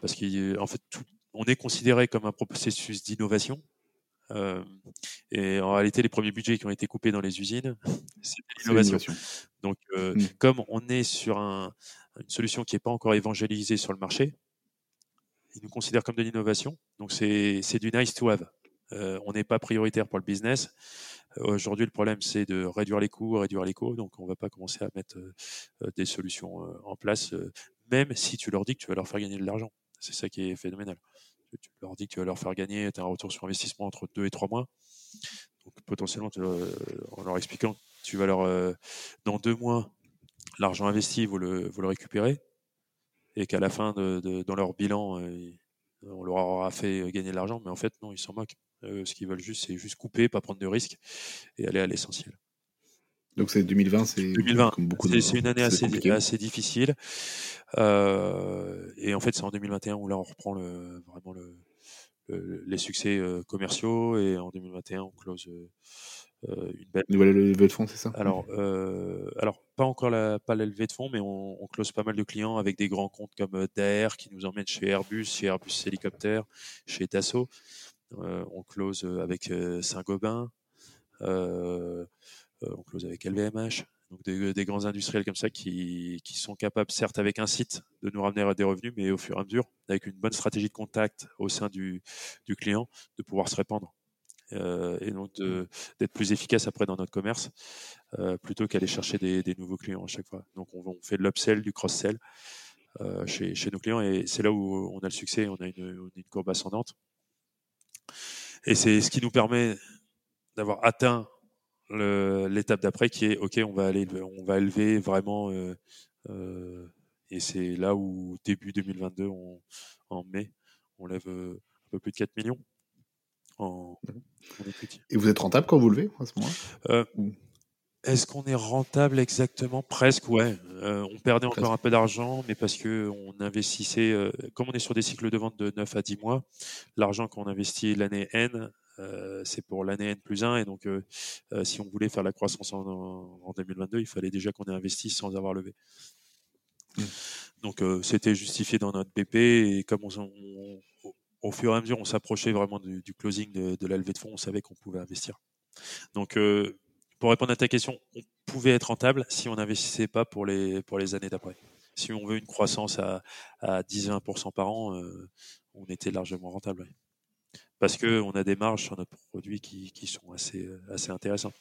parce qu'en fait, tout, on est considéré comme un processus d'innovation. Euh, et en réalité, les premiers budgets qui ont été coupés dans les usines, c'est l'innovation. Donc, euh, mmh. comme on est sur un, une solution qui n'est pas encore évangélisée sur le marché, ils nous considèrent comme de l'innovation. Donc, c'est du nice to have. Euh, on n'est pas prioritaire pour le business. Euh, aujourd'hui, le problème, c'est de réduire les coûts, réduire les coûts. Donc, on ne va pas commencer à mettre euh, des solutions en place, même si tu leur dis que tu vas leur faire gagner de l'argent. C'est ça qui est phénoménal. Tu leur dis que tu vas leur faire gagner as un retour sur investissement entre deux et trois mois. Donc, potentiellement, en leur expliquant que tu vas leur, dans deux mois, l'argent investi, vous le, vous le récupérez et qu'à la fin, de, dans leur bilan, on leur aura fait gagner de l'argent, mais en fait, non, ils s'en moquent. Euh, ce qu'ils veulent juste, c'est juste couper, pas prendre de risques et aller à l'essentiel. Donc c'est 2020, c'est 2020. C'est une année assez, assez difficile. Euh, et en fait, c'est en 2021 où là on reprend le, vraiment le, les succès euh, commerciaux et en 2021 on close une belle nouvelle levée de fonds, c'est ça? Alors, alors pas encore la pas la levée de fonds, mais on, on, close pas mal de clients avec des grands comptes comme Daer qui nous emmènent chez Airbus, chez Airbus Hélicoptère, chez Dassault. On close avec Saint-Gobain, on close avec LVMH. Donc des, grands industriels comme ça qui, qui, sont capables, certes avec un site, de nous ramener des revenus, mais au fur et à mesure, avec une bonne stratégie de contact au sein du, du client, de pouvoir se répandre. Euh, et donc mmh. d'être plus efficace après dans notre commerce euh, plutôt qu'aller chercher des, des, nouveaux clients à chaque fois. Donc on, on fait de l'upsell, du cross-sell euh, chez, chez, nos clients et c'est là où on a le succès, on a une, une courbe ascendante. Et c'est ce qui nous permet d'avoir atteint l'étape d'après qui est ok on va aller on va élever vraiment euh, euh, et c'est là où début 2022 on, en mai on lève euh, un peu plus de 4 millions en, et vous êtes rentable quand vous levez à ce moment-là? Est-ce qu'on est rentable exactement? Presque, ouais. on perdait encore un peu d'argent, mais parce que on investissait, comme on est sur des cycles de vente de 9 à 10 mois, l'argent qu'on investit l'année N, euh, c'est pour l'année N plus 1. Et donc, euh, euh, si on voulait faire la croissance en, 2022, il fallait déjà qu'on ait investi sans avoir levé. Mmh. Donc, c'était justifié dans notre BP. Et comme on, au fur et à mesure, on s'approchait vraiment du, closing de, la levée de fonds, on savait qu'on pouvait investir. Donc, pour répondre à ta question, on pouvait être rentable si on n'investissait pas pour les, pour les années d'après. Si on veut une croissance à, à 10-20% par an, on était largement rentable parce qu'on a des marges sur notre produit qui, qui sont assez, euh, assez intéressantes.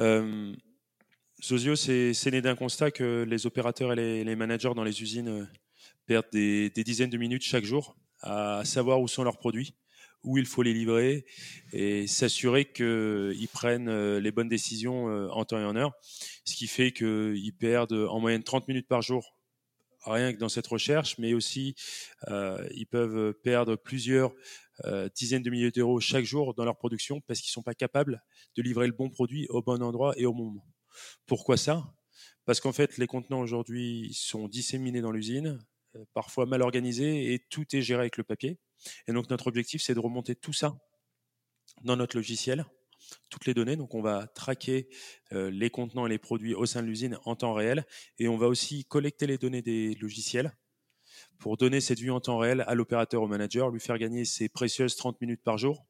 Euh, Zozio, c'est né d'un constat que les opérateurs et les, managers dans les usines euh, perdent des, dizaines de minutes chaque jour à savoir où sont leurs produits, où il faut les livrer et s'assurer qu'ils prennent les bonnes décisions en temps et en heure. Ce qui fait qu'ils perdent en moyenne 30 minutes par jour rien que dans cette recherche, mais aussi euh, ils peuvent perdre plusieurs euh, dizaines de milliers d'euros chaque jour dans leur production parce qu'ils ne sont pas capables de livrer le bon produit au bon endroit et au bon moment. Pourquoi ça? Parce qu'en fait, les contenants aujourd'hui sont disséminés dans l'usine, euh, parfois mal organisés, et tout est géré avec le papier. Et donc notre objectif, c'est de remonter tout ça dans notre logiciel toutes les données. Donc, on va traquer euh, les contenants et les produits au sein de l'usine en temps réel. Et on va aussi collecter les données des logiciels pour donner cette vue en temps réel à l'opérateur, au manager, lui faire gagner ses précieuses 30 minutes par jour,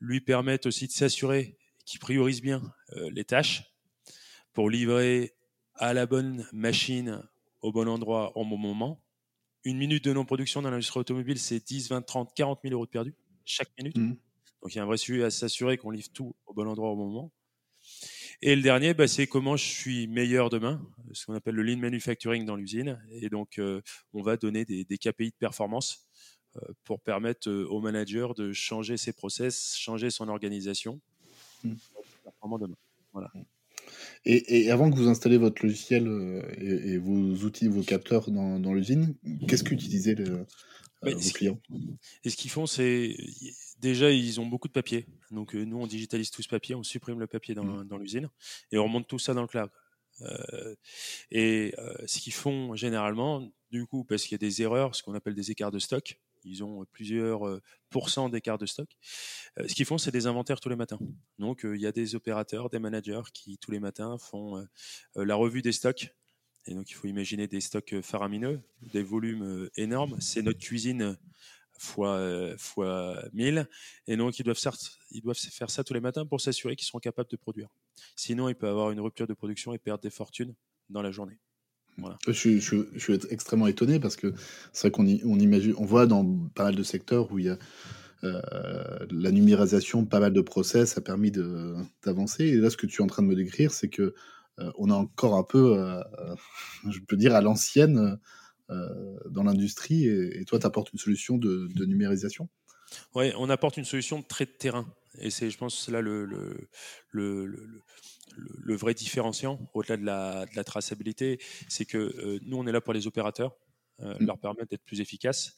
lui permettre aussi de s'assurer qu'il priorise bien euh, les tâches pour livrer à la bonne machine au bon endroit au bon moment. Une minute de non-production dans l'industrie automobile, c'est 10, 20, 30, 40 000 euros de perdu chaque minute. Mmh. Donc il y a un vrai sujet à s'assurer qu'on livre tout au bon endroit au bon moment. Et le dernier, bah, c'est comment je suis meilleur demain, ce qu'on appelle le lean manufacturing dans l'usine. Et donc, euh, on va donner des, KPI de performance euh, pour permettre euh, au manager de changer ses process, changer son organisation. Mmh. Demain. Voilà. Et, avant que vous installez votre logiciel et, vos outils, vos capteurs dans, l'usine, qu'est-ce qu'utilisaient vos clients? Et ce qu'ils font, c'est déjà, ils ont beaucoup de papier. Donc, euh, nous, on digitalise tout ce papier, on supprime le papier dans, mmh. l'usine et on remonte tout ça dans le cloud. Euh, et euh, ce qu'ils font généralement, du coup, parce qu'il y a des erreurs, ce qu'on appelle des écarts de stock, ils ont plusieurs pourcents d'écarts de stock. ce qu'ils font, c'est des inventaires tous les matins. Donc, il y a des opérateurs, des managers qui, tous les matins, font la revue des stocks. Et donc, il faut imaginer des stocks faramineux, des volumes énormes. C'est notre cuisine fois, euh, fois 1000. Et donc, ils doivent, ils doivent faire ça tous les matins pour s'assurer qu'ils seront capables de produire. Sinon, il peut avoir une rupture de production et perdre des fortunes dans la journée. Voilà. Je, suis, je, suis extrêmement étonné parce que c'est vrai qu'on on imagine, on voit dans pas mal de secteurs où il y a euh, la numérisation, pas mal de process a permis d'avancer. Et là, ce que tu es en train de me décrire, c'est que euh, on a encore un peu, je peux dire, à l'ancienne euh, dans l'industrie et, toi, tu apportes une solution de, numérisation? Oui, on apporte une solution de trait de terrain. Et c'est, je pense, là le, le, le, le, vrai différenciant, au-delà de la, de la traçabilité, c'est que euh, nous, on est là pour les opérateurs, euh, mmh. leur permettre d'être plus efficaces.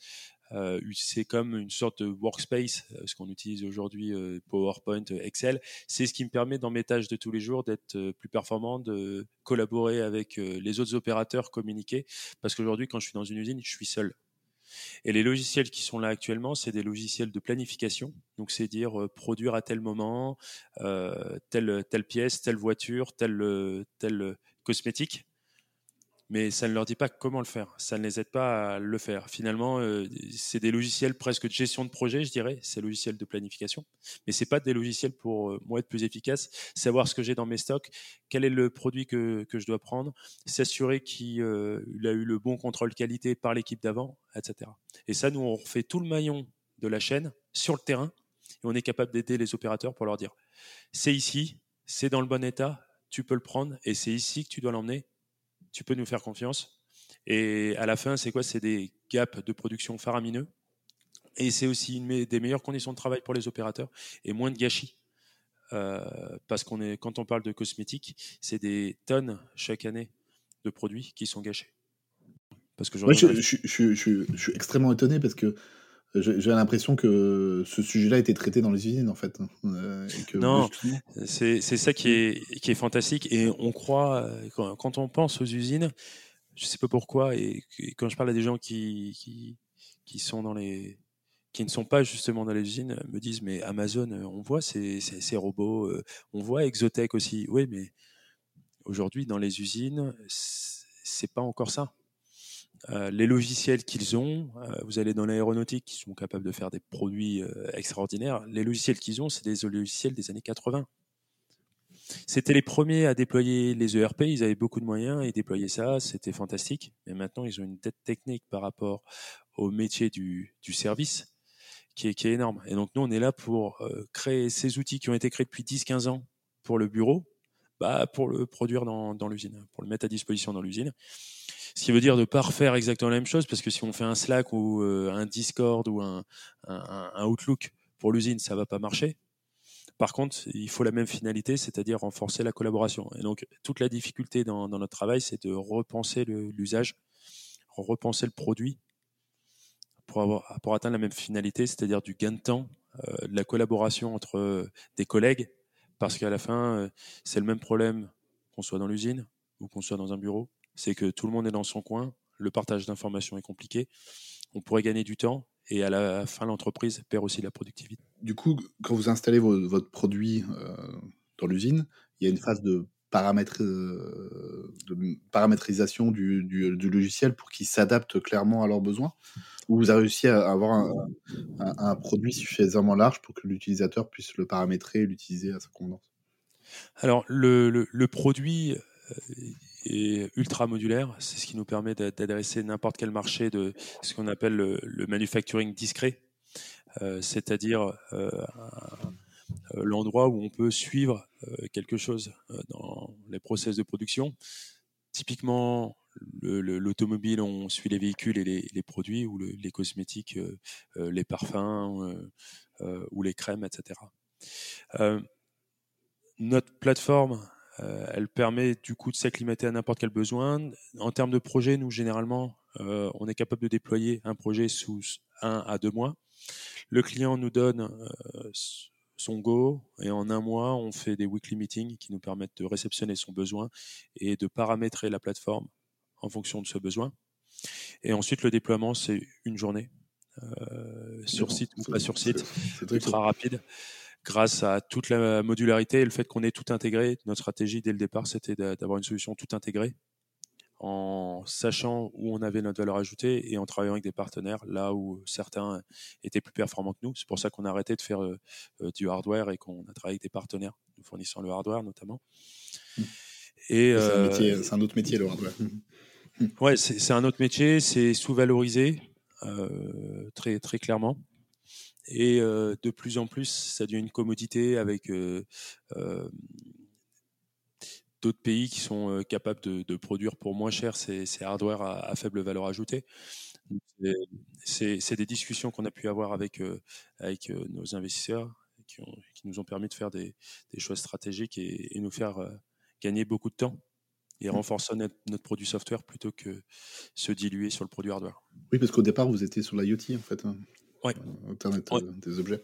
Euh, c'est comme une sorte de workspace, ce qu'on utilise aujourd'hui, euh, PowerPoint, Excel. C'est ce qui me permet dans mes tâches de tous les jours d'être plus performant, de collaborer avec les autres opérateurs, communiquer. Parce qu'aujourd'hui, quand je suis dans une usine, je suis seul. Et les logiciels qui sont là actuellement, c'est des logiciels de planification. Donc, c'est dire produire à tel moment, telle, telle pièce, telle voiture, telle, telle cosmétique mais ça ne leur dit pas comment le faire. Ça ne les aide pas à le faire. Finalement, euh, c'est des logiciels presque de gestion de projet, je dirais. C'est logiciels de planification, mais c'est pas des logiciels pour euh, moi être plus efficace. Savoir ce que j'ai dans mes stocks, quel est le produit que, que je dois prendre, s'assurer qu'il euh, a eu le bon contrôle qualité par l'équipe d'avant, etc. Et ça, nous on refait tout le maillon de la chaîne sur le terrain et on est capable d'aider les opérateurs pour leur dire c'est ici, c'est dans le bon état, tu peux le prendre et c'est ici que tu dois l'emmener tu peux nous faire confiance. Et à la fin, c'est quoi? C'est des gaps de production faramineux. Et c'est aussi une des meilleures conditions de travail pour les opérateurs et moins de gâchis. Euh, parce qu'on est, quand on parle de cosmétiques, c'est des tonnes chaque année de produits qui sont gâchés. Parce que je, je, suis extrêmement étonné parce que j'ai l'impression que ce sujet-là a été traité dans les usines, en fait. Euh, non, c'est ça qui est, qui est fantastique. Et on croit, quand, on pense aux usines, je sais pas pourquoi, et, quand je parle à des gens qui, qui, qui, sont dans les qui ne sont pas justement dans les usines me disent mais Amazon on voit ces, ces, robots euh, on voit Exotech aussi oui mais aujourd'hui dans les usines c'est pas encore ça euh, les logiciels qu'ils ont, euh, vous allez dans l'aéronautique, qui sont capables de faire des produits euh, extraordinaires. Les logiciels qu'ils ont, c'est des logiciels des années 80. C'était les premiers à déployer les ERP, ils avaient beaucoup de moyens, ils déployaient ça, c'était fantastique. Mais maintenant, ils ont une tête technique par rapport au métier du, service qui est, qui est, énorme. Et donc, nous, on est là pour créer ces outils qui ont été créés depuis 10-15 ans pour le bureau, bah, pour le produire dans, dans l'usine, pour le mettre à disposition dans l'usine. Ce qui veut dire de ne pas refaire exactement la même chose, parce que si on fait un Slack ou euh, un Discord ou un, Outlook pour l'usine, ça va pas marcher. Par contre, il faut la même finalité, c'est-à-dire renforcer la collaboration. Et donc, toute la difficulté dans, notre travail, c'est de repenser l'usage, repenser le produit pour atteindre la même finalité, c'est-à-dire du gain de temps, euh, de la collaboration entre euh, des collègues, parce qu'à la fin, c'est le même problème qu'on soit dans l'usine ou qu'on soit dans un bureau c'est que tout le monde est dans son coin, le partage d'informations est compliqué, on pourrait gagner du temps et à la fin l'entreprise perd aussi la productivité. Du coup, quand vous installez votre produit euh, dans l'usine, il y a une phase de, euh, paramétrisation du, logiciel pour qu'il s'adapte clairement à leurs besoins? Ou vous avez réussi à avoir un, produit suffisamment large pour que l'utilisateur puisse le paramétrer et l'utiliser à sa convenance? Alors, le produit et ultra modulaire. C'est ce qui nous permet d'adresser n'importe quel marché de ce qu'on appelle le, manufacturing discret, euh, c'est-à-dire euh, euh, l'endroit où on peut suivre quelque chose dans les process de production. Typiquement, l'automobile, on suit les véhicules et les, produits, ou les cosmétiques, les parfums ou les crèmes, etc. notre plateforme euh, elle permet du coup de s'acclimater à n'importe quel besoin. En termes de projet, nous généralement, euh, on est capable de déployer un projet sous un à deux mois. Le client nous donne euh, son go et en un mois, on fait des weekly meetings qui nous permettent de réceptionner son besoin et de paramétrer la plateforme en fonction de ce besoin. Et ensuite, le déploiement, c'est une journée, sur site ou pas sur site, ultra rapide grâce à toute la modularité et le fait qu'on ait tout intégré. Notre stratégie dès le départ, c'était d'avoir une solution tout intégrée en sachant où on avait notre valeur ajoutée et en travaillant avec des partenaires là où certains étaient plus performants que nous. C'est pour ça qu'on a arrêté de faire euh, euh, du hardware et qu'on a travaillé avec des partenaires, nous fournissant le hardware notamment. Et euh, c'est un, autre métier le hardware. Ouais, c'est un autre métier, c'est sous-valorisé très très clairement. Et de plus en plus, ça devient une commodité avec d'autres pays qui sont capables de, produire pour moins cher ces, hardware à, faible valeur ajoutée. C'est des discussions qu'on a pu avoir avec, avec nos investisseurs qui, ont, qui, nous ont permis de faire des, des choix stratégiques et, nous faire gagner beaucoup de temps et mmh. renforcer notre, notre, produit software plutôt que se diluer sur le produit hardware. Oui, parce qu'au départ, vous étiez sur l'IoT en fait. Ouais. Internet euh, des objets.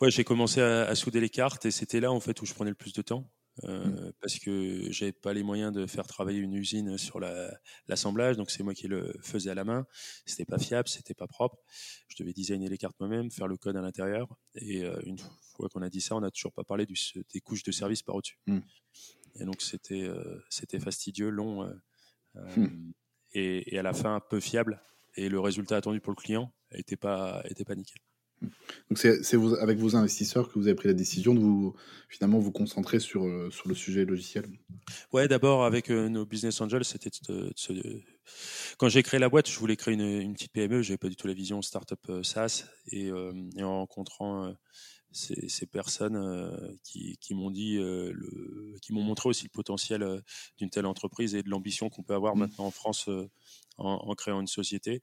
Ouais, j'ai commencé à, souder les cartes et c'était là en fait où je prenais le plus de temps. Euh, mm. parce que j'avais pas les moyens de faire travailler une usine sur l'assemblage, donc c'est moi qui le faisais à la main. C'était pas fiable, c'était pas propre. Je devais designer les cartes moi-même, faire le code à l'intérieur. Et euh, une fois qu'on a dit ça, on n'a toujours pas parlé du, des couches de service par au-dessus. Mm. Et donc c'était c'était fastidieux, long hmm. et, et, à la fin peu fiable. Et le résultat attendu pour le client n'était pas, était pas nickel. Donc c'est avec vos investisseurs que vous avez pris la décision de vous finalement vous concentrer sur, euh, sur le sujet logiciel? Ouais, d'abord avec euh, nos business angels, c'était quand j'ai créé la boîte, je voulais créer une, une petite PME, j'avais pas du tout la vision startup euh, SaaS et, et en rencontrant ces, ces, personnes qui, qui m'ont dit, le, qui m'ont montré aussi le potentiel d'une telle entreprise et de l'ambition qu'on peut avoir mmh. maintenant en France en, en, créant une société.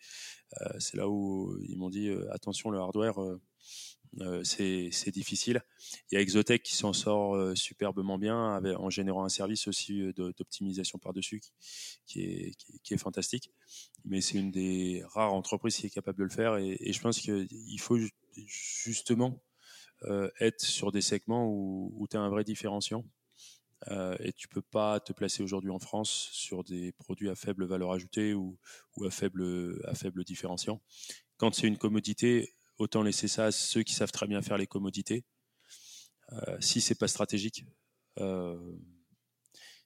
c'est là où ils m'ont dit attention le hardware. Euh, c'est difficile. Il y a Exotech qui s'en sort euh, superbement bien en générant un service aussi d'optimisation par-dessus qui, est, qui, est, fantastique. Mais c'est une des rares entreprises qui est capable de le faire et, je pense qu'il faut justement euh, être sur des segments où, tu as un vrai différenciant. Euh, et tu peux pas te placer aujourd'hui en France sur des produits à faible valeur ajoutée ou, ou à faible à faible différenciant. Quand c'est une commodité, autant laisser ça à ceux qui savent très bien faire les commodités. Euh, si c'est pas stratégique, euh,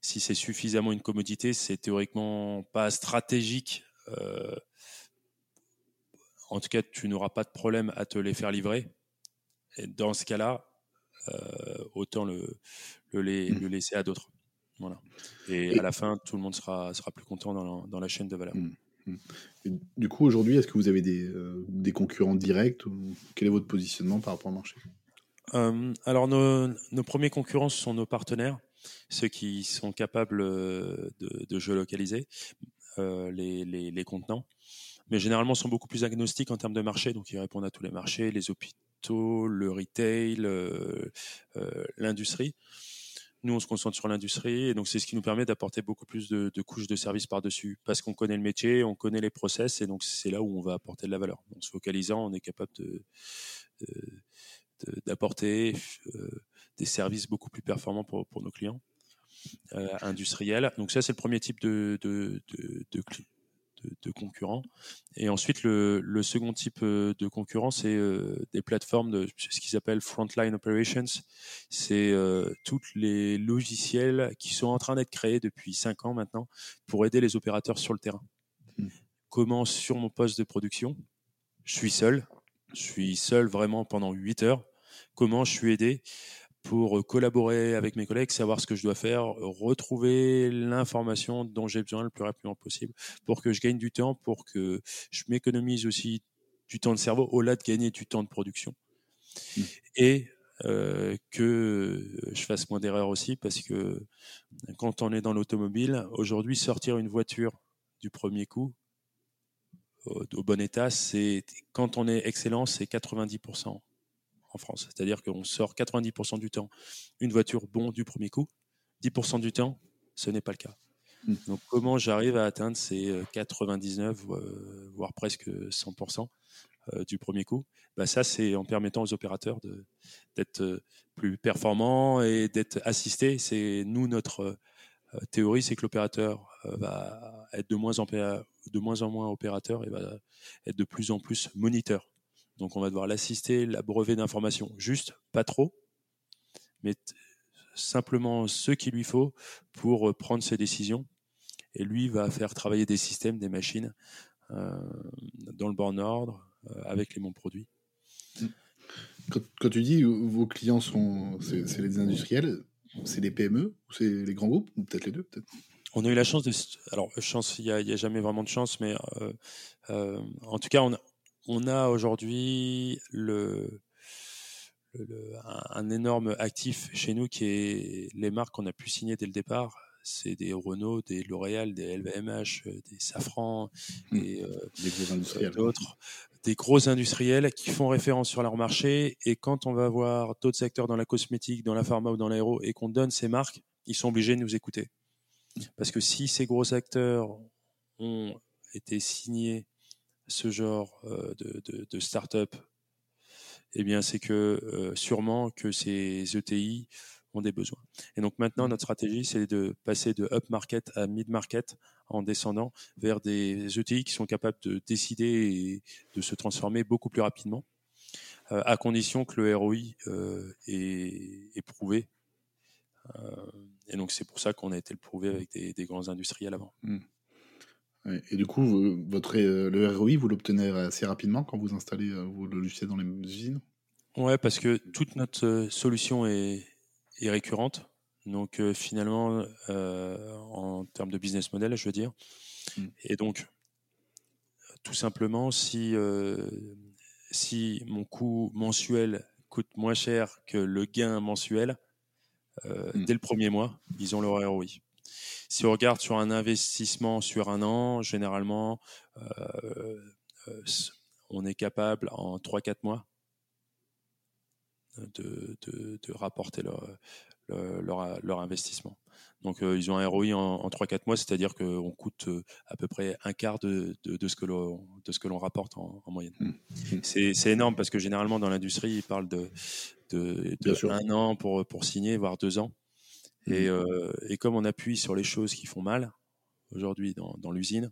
si c'est suffisamment une commodité, c'est théoriquement pas stratégique. Euh, en tout cas, tu n'auras pas de problème à te les faire livrer. Et dans ce cas-là, autant le, le, le, laisser à d'autres. Voilà. Et, à la fin, tout le monde sera, sera plus content dans la, dans la chaîne de valeur. Mmh. Mmh. du coup, aujourd'hui, est-ce que vous avez des, euh, des, concurrents directs ou quel est votre positionnement par rapport au marché? Euh, Alors, nos, premiers concurrents sont nos partenaires, ceux qui sont capables euh, de, de géolocaliser les, les, les, contenants, mais généralement sont beaucoup plus agnostiques en termes de marché, donc ils répondent à tous les marchés, les hôpitaux, le retail, l'industrie. Nous, on se concentre sur l'industrie et donc c'est ce qui nous permet d'apporter beaucoup plus de, couches de services par-dessus parce qu'on connaît le métier, on connaît les process et donc c'est là où on va apporter de la valeur. En se focalisant, on est capable de, d'apporter euh, des services beaucoup plus performants pour, nos clients euh, industriels. Donc ça, c'est le premier type de, de, de, concurrents. Et ensuite, le, le, second type euh, de concurrents, c'est euh, des plateformes de ce qu'ils appellent frontline operations. C'est euh, tous les logiciels qui sont en train d'être créés depuis cinq ans maintenant pour aider les opérateurs sur le terrain. Mmh. Comment sur mon poste de production, je suis seul, je suis seul vraiment pendant 8 heures. Comment je suis aidé? Pour collaborer avec mes collègues, savoir ce que je dois faire, retrouver l'information dont j'ai besoin le plus rapidement possible pour que je gagne du temps, pour que je m'économise aussi du temps de cerveau au-delà de gagner du temps de production. Mmh. Et euh, que je fasse moins d'erreurs aussi parce que quand on est dans l'automobile, aujourd'hui sortir une voiture du premier coup au, au bon état, c'est quand on est excellent, c'est 90% en France. C'est-à-dire qu'on sort 90% du temps une voiture bon du premier coup, 10% du temps, ce n'est pas le cas. Mmh. Donc comment j'arrive à atteindre ces 99, euh, euh, voire presque 100% euh, du premier coup? Bah Ça, c'est en permettant aux opérateurs d'être plus performants et d'être assistés. C'est nous, notre théorie, c'est que l'opérateur va être de moins, en, de moins en moins opérateur et va être de plus en plus moniteur. Donc on va devoir l'assister, l'abreuver d'informations, juste, pas trop, mais simplement ce qu'il lui faut pour euh, prendre ses décisions. Et lui va faire travailler des systèmes, des machines euh, dans le bon ordre, euh, avec les bons produits. Quand, tu dis vos clients sont, c'est les industriels, c'est les PME ou c'est les grands groupes ou peut-être les deux peut-être? On a eu la chance de. Alors, chance, il n'y a, a, jamais vraiment de chance, mais euh, euh, en tout cas, on a, on a aujourd'hui le, le, un, énorme actif chez nous qui est les marques qu'on a pu signer dès le départ. C'est des Renault, des L'Oréal, des LVMH, des Safran mmh. et euh, d'autres, des gros industriels qui font référence sur leur marché. Et quand on va voir d'autres secteurs dans la cosmétique, dans la pharma ou dans l'aéro et qu'on donne ces marques, ils sont obligés de nous écouter. Parce que si ces gros acteurs ont été signés ce genre euh, de, de, start-up, eh bien, c'est que euh, sûrement que ces ETI ont des besoins. Et donc maintenant, notre stratégie, c'est de passer de up market à mid market en descendant vers des ETI qui sont capables de décider et de se transformer beaucoup plus rapidement, euh, à condition que le ROI est, prouvé. Et donc c'est pour ça qu'on a été le prouvé avec des, des grands industriels avant. Mmh. Et du coup, votre, le ROI, vous l'obtenez assez rapidement quand vous installez vos logiciels dans les usines? Ouais, parce que toute notre solution est, est récurrente. Donc finalement, en termes de business model, je veux dire. Mmh. Et donc, tout simplement, si, si mon coût mensuel coûte moins cher que le gain mensuel, mmh. dès le premier mois, ils ont leur ROI. Si on regarde sur un investissement sur un an, généralement, euh, euh, on est capable en 3-4 mois de, rapporter leur, leur, investissement. Donc ils ont un ROI en, 3-4 mois, c'est-à-dire qu'on coûte à peu près un quart de, ce que l'on rapporte en, moyenne. Mmh. Mmh. C'est énorme parce que généralement dans l'industrie, ils parlent de, de, un an pour, pour signer, voire deux ans. Mmh. Euh, et, comme on appuie sur les choses qui font mal aujourd'hui dans, l'usine,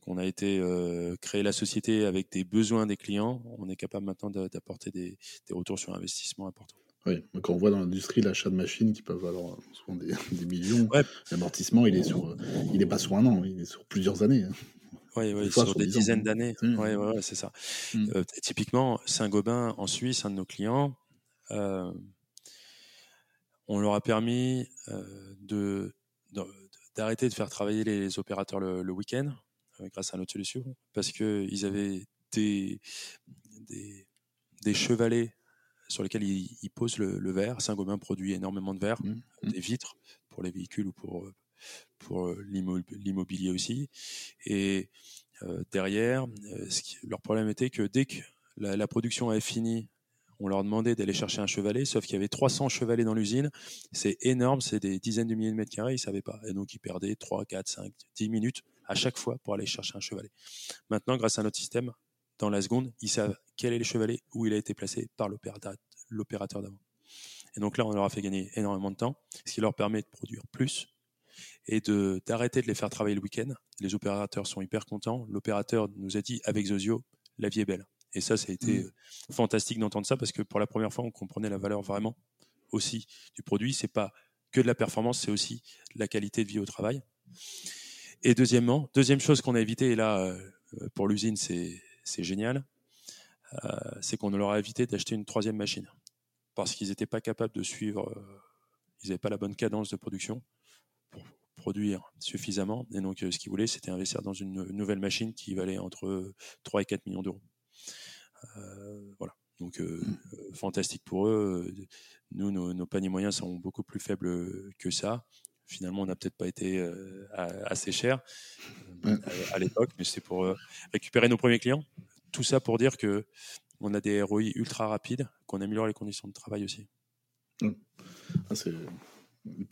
qu'on a été euh, créer la société avec des besoins des clients, on est capable maintenant d'apporter des, retours sur investissement importants. Oui, quand on voit dans l'industrie l'achat de machines qui peuvent valoir souvent des, millions, l'amortissement, il est sur, il n'est pas sur un an, il est sur plusieurs années. Hein. Oui, oui sur, des dizaines d'années. Oui, ouais, c'est ça. Mmh. Euh, typiquement, Saint-Gobain en Suisse, un de nos clients, on leur a permis euh, de, d'arrêter de faire travailler les opérateurs le, week-end euh, grâce à notre solution parce qu'ils avaient des, des, chevalets sur lesquels ils, posent le, verre. Saint-Gobain produit énormément de verre, mmh, mmh. des vitres pour les véhicules ou pour, pour l'immobilier aussi. Et euh, derrière, leur problème était que dès que la, la production avait fini on leur demandait d'aller chercher un chevalet, sauf qu'il y avait 300 chevalets dans l'usine. C'est énorme, c'est des dizaines de milliers de mètres carrés, ils ne savaient pas. Et donc, ils perdaient 3, 4, 5, 10 minutes à chaque fois pour aller chercher un chevalet. Maintenant, grâce à notre système, dans la seconde, ils savent quel est le chevalet, où il a été placé par l'opérateur d'avant. Et donc là, on leur a fait gagner énormément de temps, ce qui leur permet de produire plus et d'arrêter de, les faire travailler le week-end. Les opérateurs sont hyper contents. L'opérateur nous a dit, avec Zozio, la vie est belle. Et ça, ça a été mmh. fantastique d'entendre ça parce que pour la première fois, on comprenait la valeur vraiment aussi du produit. C'est pas que de la performance, c'est aussi la qualité de vie au travail. Et deuxièmement, deuxième chose qu'on a évité, et là, pour l'usine, c'est génial, euh, c'est qu'on leur a évité d'acheter une troisième machine parce qu'ils n'étaient pas capables de suivre, euh, ils n'avaient pas la bonne cadence de production pour produire suffisamment. Et donc, ce qu'ils voulaient, c'était investir dans une nouvelle machine qui valait entre 3 et 4 millions d'euros. Euh, voilà. Donc, euh, mmh. euh, fantastique pour eux. Nous, nos, paniers moyens sont beaucoup plus faibles que ça finalement, on n'a peut-être pas été assez cher à, l'époque, mais c'est pour récupérer nos premiers clients. Tout ça pour dire que on a des ROI ultra rapides, qu'on améliore les conditions de travail aussi. Mmh. Ah, c'est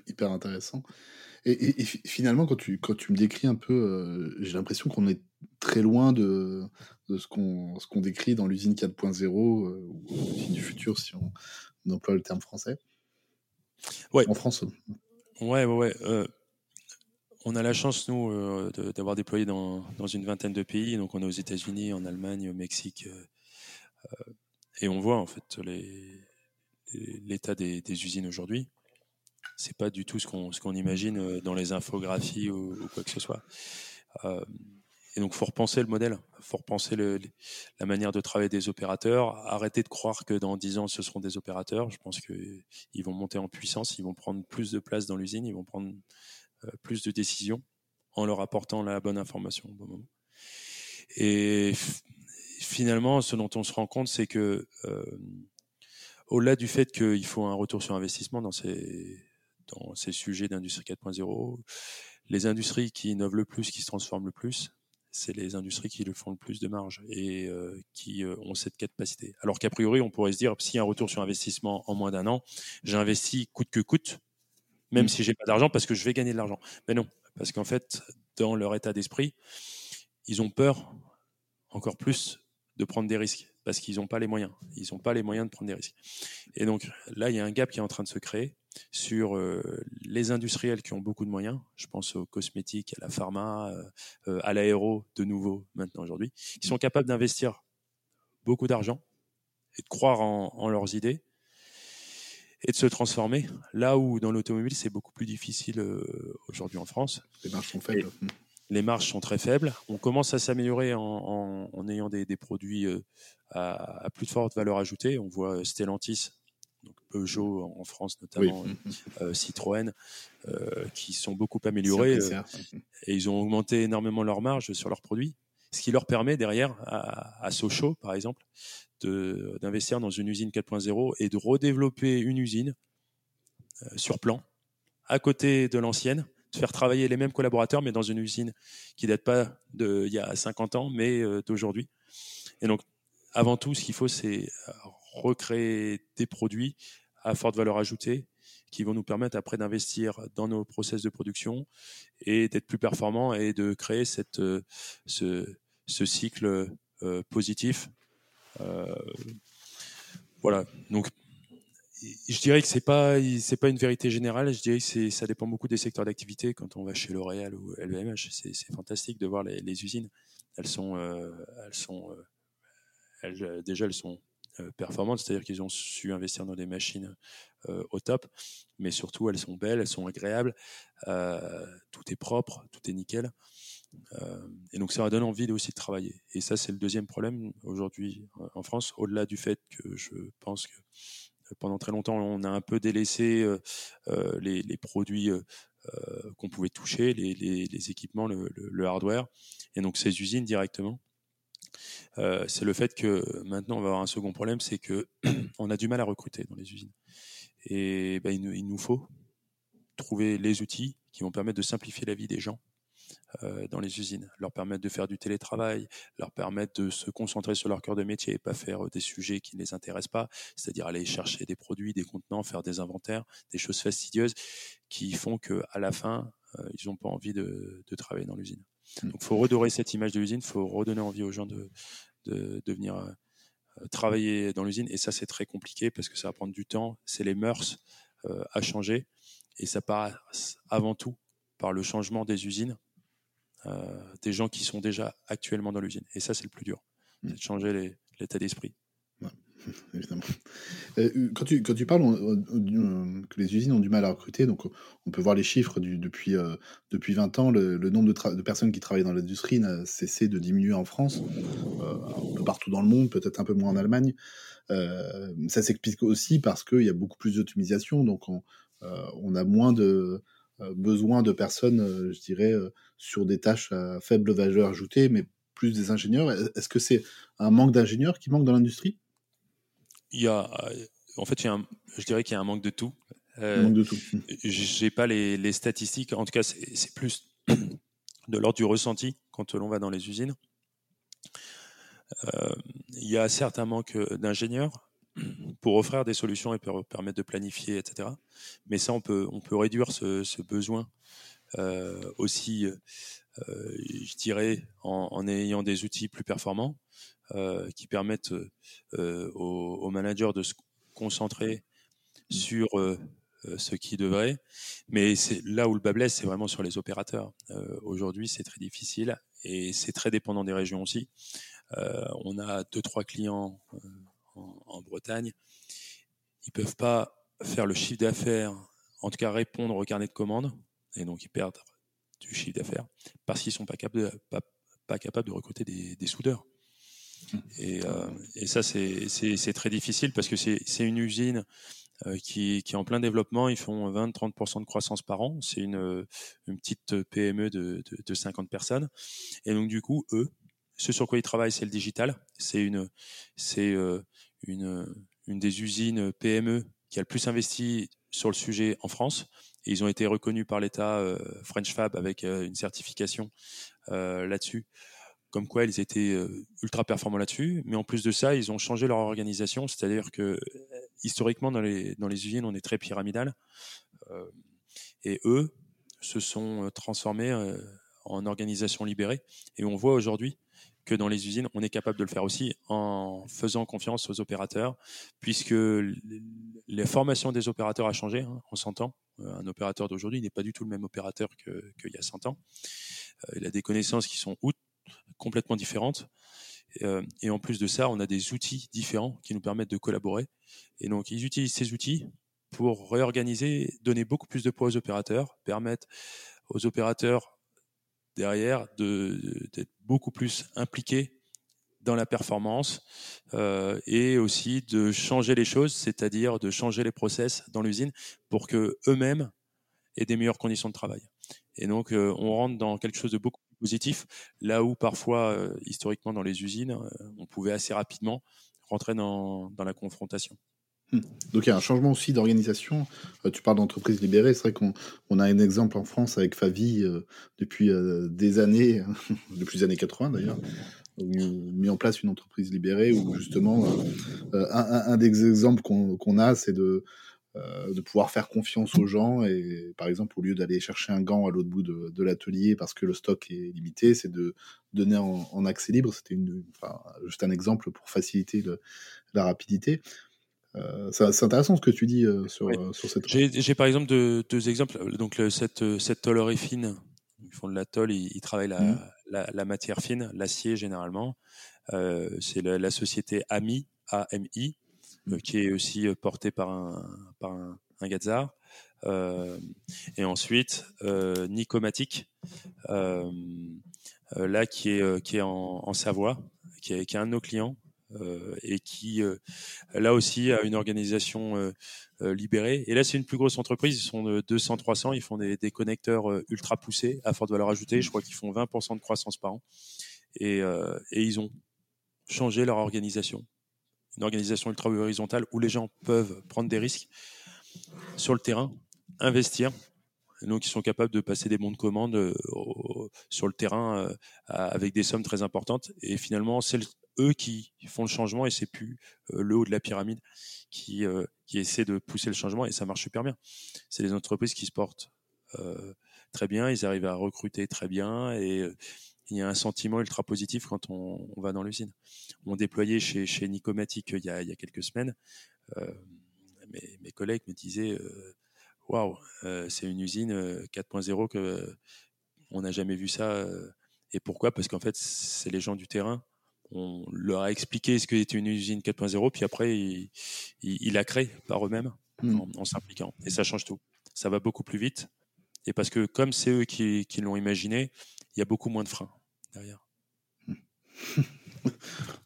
hyper intéressant. Et, finalement, quand tu, quand tu me décris un peu, j'ai l'impression qu'on est très loin de, de ce qu'on qu'on décrit dans l'usine 4.0 euh, ou l'usine du futur si on, emploie le terme français. Ouais. En France. Ouais, ouais, ouais. Euh, on a la chance, nous, euh, d'avoir déployé dans, dans, une vingtaine de pays. Donc, on est aux États-Unis, en Allemagne, au Mexique. et on voit, en fait, l'état des, des, usines aujourd'hui. C'est pas du tout ce qu'on qu'on imagine dans les infographies ou, quoi que ce soit. Et donc, faut repenser le modèle, faut repenser la manière de travailler des opérateurs. Arrêter de croire que dans 10 ans, ce seront des opérateurs. Je pense qu'ils vont monter en puissance, ils vont prendre plus de place dans l'usine, ils vont prendre euh, plus de décisions en leur apportant la bonne information au bon moment. Et finalement, ce dont on se rend compte, c'est que euh, au-delà du fait qu'il faut un retour sur investissement dans ces, dans ces sujets d'industrie 4.0, les industries qui innovent le plus, qui se transforment le plus, c'est les industries qui le font le plus de marge et euh, qui euh, ont cette capacité. Alors qu'a priori, on pourrait se dire, s'il y a un retour sur investissement en moins d'un an, j'investis coûte que coûte, même si mmh. si j'ai pas d'argent, parce que je vais gagner de l'argent. Mais non, parce qu'en fait, dans leur état d'esprit, ils ont peur encore plus de prendre des risques parce qu'ils n'ont pas les moyens. Ils n'ont pas les moyens de prendre des risques. Et donc là, il y a un gap qui est en train de se créer sur euh, les industriels qui ont beaucoup de moyens. Je pense aux cosmétiques, à la pharma, euh, euh, à l'aéro, de nouveau maintenant aujourd'hui, qui sont capables d'investir beaucoup d'argent et de croire en, leurs idées et de se transformer. Là où dans l'automobile, c'est beaucoup plus difficile aujourd'hui en France. Les marges sont faibles. Les marges sont très faibles. On commence à s'améliorer en, ayant des, produits à, plus de forte valeur ajoutée. On voit Stellantis, donc Peugeot en France notamment, Citroën, qui sont beaucoup améliorés et ils ont augmenté énormément leurs marges sur leurs produits ce qui leur permet derrière à, à Sochaux, par exemple, d'investir dans une usine 4.0 et de redévelopper une usine euh, sur plan à côté de l'ancienne, de faire travailler les mêmes collaborateurs, mais dans une usine qui date pas d'il y a 50 ans, mais euh, d'aujourd'hui. Et donc, avant tout, ce qu'il faut, c'est recréer des produits à forte valeur ajoutée qui vont nous permettre après d'investir dans nos process de production et d'être plus performants et de créer cette, euh, ce, cycle euh, positif. Voilà. Donc, je dirais que c'est pas c'est pas une vérité générale. Je dirais que ça dépend beaucoup des secteurs d'activité. Quand on va chez L'Oréal ou LVMH, c'est fantastique de voir les, usines. Elles sont elles sont elles, déjà elles sont performantes, c'est-à-dire qu'ils ont su investir dans des machines euh, au top, mais surtout elles sont belles, elles sont agréables, euh, tout est propre, tout est nickel. Euh, et donc ça donne envie aussi de travailler. Et ça c'est le deuxième problème aujourd'hui en France, au-delà du fait que je pense que pendant très longtemps on a un peu délaissé les, produits qu'on pouvait toucher, les, équipements, le, hardware, et donc ces usines directement. c'est le fait que maintenant on va avoir un second problème, c'est que on a du mal à recruter dans les usines. Et ben, il, nous faut trouver les outils qui vont permettre de simplifier la vie des gens euh, dans les usines, leur permettre de faire du télétravail, leur permettre de se concentrer sur leur cœur de métier et pas faire des sujets qui ne les intéressent pas, c'est-à-dire aller chercher des produits, des contenants, faire des inventaires, des choses fastidieuses qui font que à la fin, euh, ils n'ont pas envie de, travailler dans l'usine. Mmh. Donc, il faut redorer cette image de l'usine, il faut redonner envie aux gens de, de, de venir euh, euh, travailler dans l'usine. Et ça, c'est très compliqué parce que ça va prendre du temps. C'est les mœurs euh, à changer. Et ça passe avant tout par le changement des usines, euh, des gens qui sont déjà actuellement dans l'usine. Et ça, c'est le plus dur. Mmh. C'est de changer l'état d'esprit. évidemment. Euh, quand, tu, quand tu parles euh, que les usines ont du mal à recruter, donc on peut voir les chiffres du, depuis, euh, depuis 20 ans, le, nombre de, de, personnes qui travaillent dans l'industrie n'a cessé de diminuer en France, un peu partout dans le monde, peut-être un peu moins en Allemagne. ça s'explique aussi parce qu'il y a beaucoup plus d'automisation, donc on, on, a moins de besoin de personnes, je dirais, sur des tâches à faible valeur ajoutée, mais plus des ingénieurs. Est-ce que c'est un manque d'ingénieurs qui manque dans l'industrie? Il y a, en fait, il y a je dirais qu'il y a un manque de tout. Euh, manque de tout. J'ai pas les, les, statistiques. En tout cas, c'est plus de l'ordre du ressenti quand l'on va dans les usines. Euh, il y a certes un manque d'ingénieurs pour offrir des solutions et permettre de planifier, etc. Mais ça, on peut, on peut réduire ce, besoin euh, aussi, euh, je dirais, en, ayant des outils plus performants. Euh, qui permettent aux, managers de se concentrer sur ce qui devrait. Mais c'est là où le bas blesse, c'est vraiment sur les opérateurs. Aujourd'hui, c'est très difficile et c'est très dépendant des régions aussi. on a deux trois clients en, Bretagne. Ils peuvent pas faire le chiffre d'affaires, en tout cas répondre au carnet de commandes, et donc ils perdent du chiffre d'affaires parce qu'ils sont pas capables de, pas, pas capables de recruter des, des soudeurs. Et, euh, et ça, c'est très difficile parce que c'est une usine euh, qui, qui, est en plein développement. Ils font 20-30% de croissance par an. C'est une, une, petite PME de, de, de, 50 personnes. Et donc, du coup, eux, ce sur quoi ils travaillent, c'est le digital. C'est une, c'est euh, une, une des usines PME qui a le plus investi sur le sujet en France. Et ils ont été reconnus par l'État French Fab avec une certification là-dessus comme quoi ils étaient euh, ultra performants là-dessus. Mais en plus de ça, ils ont changé leur organisation, c'est-à-dire que euh, historiquement dans les dans les usines, on est très pyramidal, euh, et eux se sont transformés en organisation libérée. Et on voit aujourd'hui que dans les usines, on est capable de le faire aussi en faisant confiance aux opérateurs, puisque les formations des opérateurs a changé hein, en 100 ans. Un opérateur d'aujourd'hui n'est pas du tout le même opérateur qu'il y a 100 ans. Il a des connaissances qui sont outre complètement différentes. Euh, et en plus de ça, on a des outils différents qui nous permettent de collaborer. Et donc, ils utilisent ces outils pour réorganiser, donner beaucoup plus de poids aux opérateurs, permettre aux opérateurs derrière d'être beaucoup plus impliqués dans la performance euh, et aussi de changer les choses, c'est-à-dire de changer les process dans l'usine pour que eux-mêmes aient des meilleures conditions de travail. Et donc, euh, on rentre dans quelque chose de beaucoup positif, là où parfois, euh, historiquement, dans les usines, on pouvait assez rapidement rentrer dans, dans la confrontation. Hmm. Donc il y a un changement aussi d'organisation. tu parles d'entreprise libérée, c'est vrai qu'on on a un exemple en France avec Favi depuis des années, depuis les années 80 d'ailleurs, mis en place une entreprise libérée où justement euh, un, des exemples qu'on a c'est de euh, de pouvoir faire confiance aux gens et par exemple au lieu d'aller chercher un gant à l'autre bout de, l'atelier parce que le stock est limité c'est de donner en, accès libre c'était juste un exemple pour faciliter la rapidité euh, c'est intéressant ce que tu dis sur, sur cette. J'ai par exemple deux, deux exemples. Donc cette, cette tôlerie fine ils font de la tôle, ils, travaillent mmh. la, matière fine, l'acier généralement. Euh, c'est la, société AMI, AMI, euh, qui est aussi euh, portée par un, par un, Gazar. et ensuite, Nicomatic, là qui est, qui est en, Savoie, qui est, qui est un de nos clients, euh, et qui euh, là aussi a une organisation euh, libérée. Et là, c'est une plus grosse entreprise. Ils sont de 200-300. Ils font des, des, connecteurs ultra poussés à forte valeur ajoutée. Je crois qu'ils font 20% de croissance par an. Et, et ils ont changé leur organisation. Une organisation ultra horizontale où les gens peuvent prendre des risques sur le terrain, investir. Donc, ils sont capables de passer des bons de commande sur le terrain avec des sommes très importantes. Et finalement, c'est eux qui font le changement et c'est plus euh, le haut de la pyramide qui, euh, qui essaie de pousser le changement et ça marche super bien. C'est les entreprises qui se portent euh, très bien, ils arrivent à recruter très bien et il y a un sentiment ultra positif quand on, va dans l'usine. On déployait chez, chez Nicomatic il y, a, il y a quelques semaines. mes, mes, collègues me disaient Waouh, c'est une usine 4.0 que on n'a jamais vu ça. Et pourquoi? Parce qu'en fait, c'est les gens du terrain on leur a expliqué ce qu'était une usine 4.0, puis après, ils, il, la créent par eux-mêmes hmm. en, s'impliquant. Et ça change tout. Ça va beaucoup plus vite. Et parce que comme c'est eux qui, l'ont imaginé, il y a beaucoup moins de freins derrière.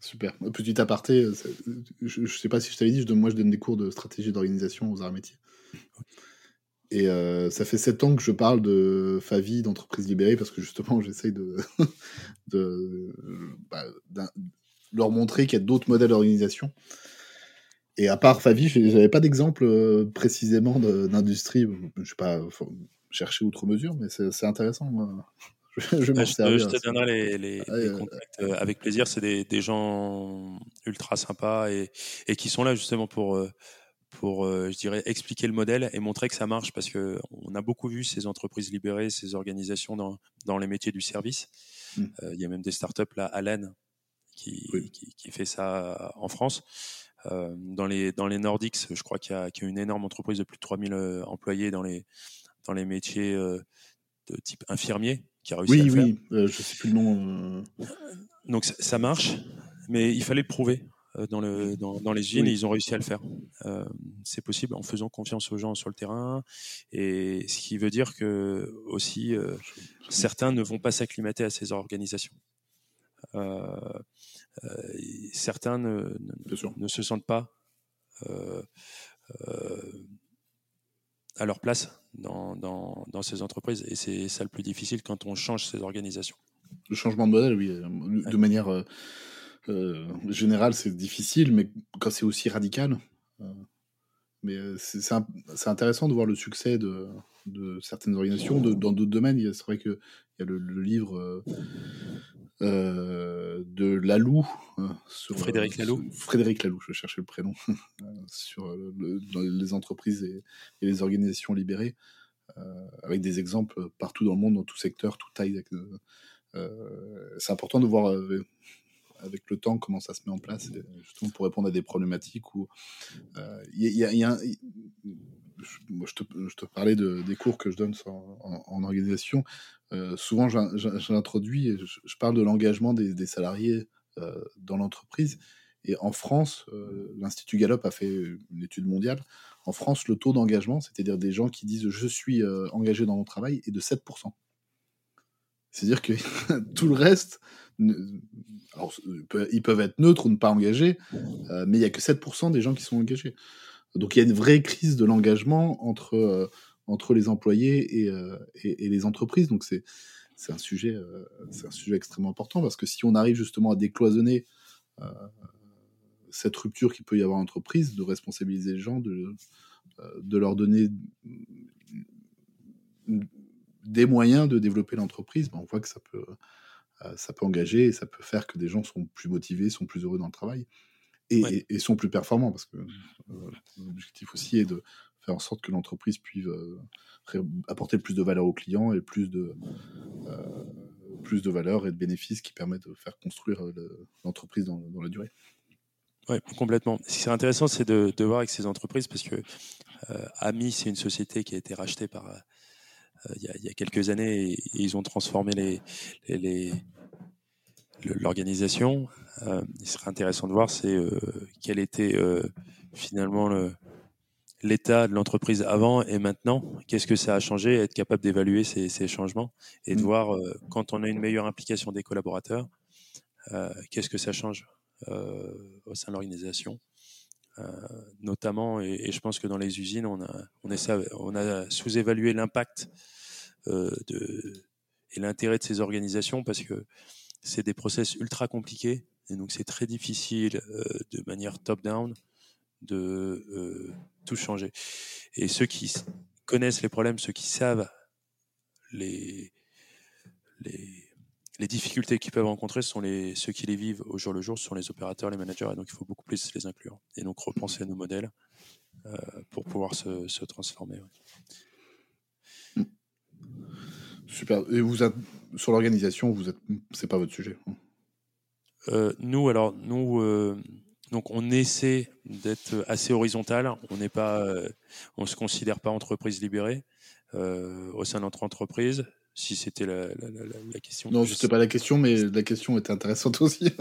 Super. Petit aparté, je ne sais pas si je t'avais dit, moi je donne des cours de stratégie d'organisation aux arts métiers. Et euh, ça fait sept ans que je parle de Favi, d'entreprise libérée, parce que justement, j'essaye de, de bah, leur montrer qu'il y a d'autres modèles d'organisation. Et à part Favi, je n'avais pas d'exemple euh, précisément d'industrie. Je ne vais pas chercher outre mesure, mais c'est intéressant. Je, je, bah, je, te, donnerai les, les, contacts euh, avec plaisir. C'est des, des, gens ultra sympas et, et, qui sont là justement pour pour, euh, je dirais, expliquer le modèle et montrer que ça marche parce que on a beaucoup vu ces entreprises libérées, ces organisations dans, dans les métiers du service. Mmh. Euh, il y a même des startups là, Allen, qui, qui, qui, fait ça en France. Euh, dans les dans les Nordics, je crois qu'il y, a une énorme entreprise de plus de 3000 employés dans les dans les métiers de type infirmier qui a réussi à le faire. Oui, oui, je sais plus le nom. Donc ça marche, mais il fallait le prouver. Euh, dans, le, dans, dans les usines et ils ont réussi à le faire. Euh, c'est possible en faisant confiance aux gens sur le terrain. Et ce qui veut dire que aussi euh, certains ne vont pas s'acclimater à ces organisations. Euh, certains ne, ne, ne, se sentent pas à leur place dans, ces entreprises. Et c'est ça le plus difficile quand on change ces organisations. Le changement de modèle, oui, de manière général, c'est difficile, mais quand c'est aussi radical. Euh, mais euh, c'est intéressant de voir le succès de, de certaines organisations de, dans d'autres domaines. C'est vrai qu'il y a le, livre de Lalou. sur, Frédéric Lalou. Frédéric Lalou, je cherchais le prénom. sur les entreprises et, les organisations libérées, avec des exemples partout dans le monde, dans tout secteur, toute taille. c'est important de voir avec le temps, comment ça se met en place, justement pour répondre à des problématiques où il y, a, je, te, parlais de, des cours que je donne en, organisation. Euh, souvent, j'introduis et je, parle de l'engagement des, salariés euh, dans l'entreprise. Et en France, euh, l'Institut Gallup a fait une étude mondiale. En France, le taux d'engagement, c'est-à-dire des gens qui disent je suis engagé dans mon travail, est de 7%. C'est-à-dire que tout le reste, alors, ils peuvent être neutres ou ne pas engagés, euh, mais il n'y a que 7% des gens qui sont engagés. Donc il y a une vraie crise de l'engagement entre, euh, entre les employés et, euh, et, les entreprises. Donc c'est un sujet un sujet extrêmement important parce que si on arrive justement à décloisonner cette rupture qu'il peut y avoir en entreprise, de responsabiliser les gens, de, de leur donner des moyens de développer l'entreprise, ben on voit que ça peut, euh, ça peut engager et ça peut faire que des gens sont plus motivés, sont plus heureux dans le travail et, et, sont plus performants parce que euh, l'objectif aussi est de faire en sorte que l'entreprise puisse euh, apporter plus de valeur aux clients et plus de, plus de valeur et de bénéfices qui permettent de faire construire l'entreprise dans, dans, la durée. Oui, complètement. Ce qui serait intéressant, c'est de, de, voir avec ces entreprises, parce que euh, Ami, c'est une société qui a été rachetée par, euh, il y, a, quelques années et, ils ont transformé les, les, l'organisation. Euh, il serait intéressant de voir c'est euh, quel était finalement le, l'état de l'entreprise avant et maintenant, qu'est-ce que ça a changé, être capable d'évaluer ces, ces, changements et de mmh. voir quand on a une meilleure implication des collaborateurs, qu'est-ce que ça change au sein de l'organisation? Notamment, et, je pense que dans les usines, on a, on, on a sous-évalué l'impact euh, de, et l'intérêt de ces organisations parce que c'est des process ultra compliqués et donc c'est très difficile euh, de manière top-down de euh, tout changer. Et ceux qui connaissent les problèmes, ceux qui savent les, les, les difficultés qu'ils peuvent rencontrer, sont les, ceux qui les vivent au jour le jour, ce sont les opérateurs, les managers, et donc il faut beaucoup plus les inclure. Et donc repenser à nos modèles euh, pour pouvoir se, se transformer. Ouais. Super. Et vous êtes sur l'organisation, vous êtes, c'est pas votre sujet. Hein. Euh, nous, alors nous, euh, donc on essaie d'être assez horizontal. On n'est pas, on se considère pas entreprise libérée au sein de notre entreprise. Si c'était la, la, la, la, question. Non, je sais pas la question, mais la question était intéressante aussi.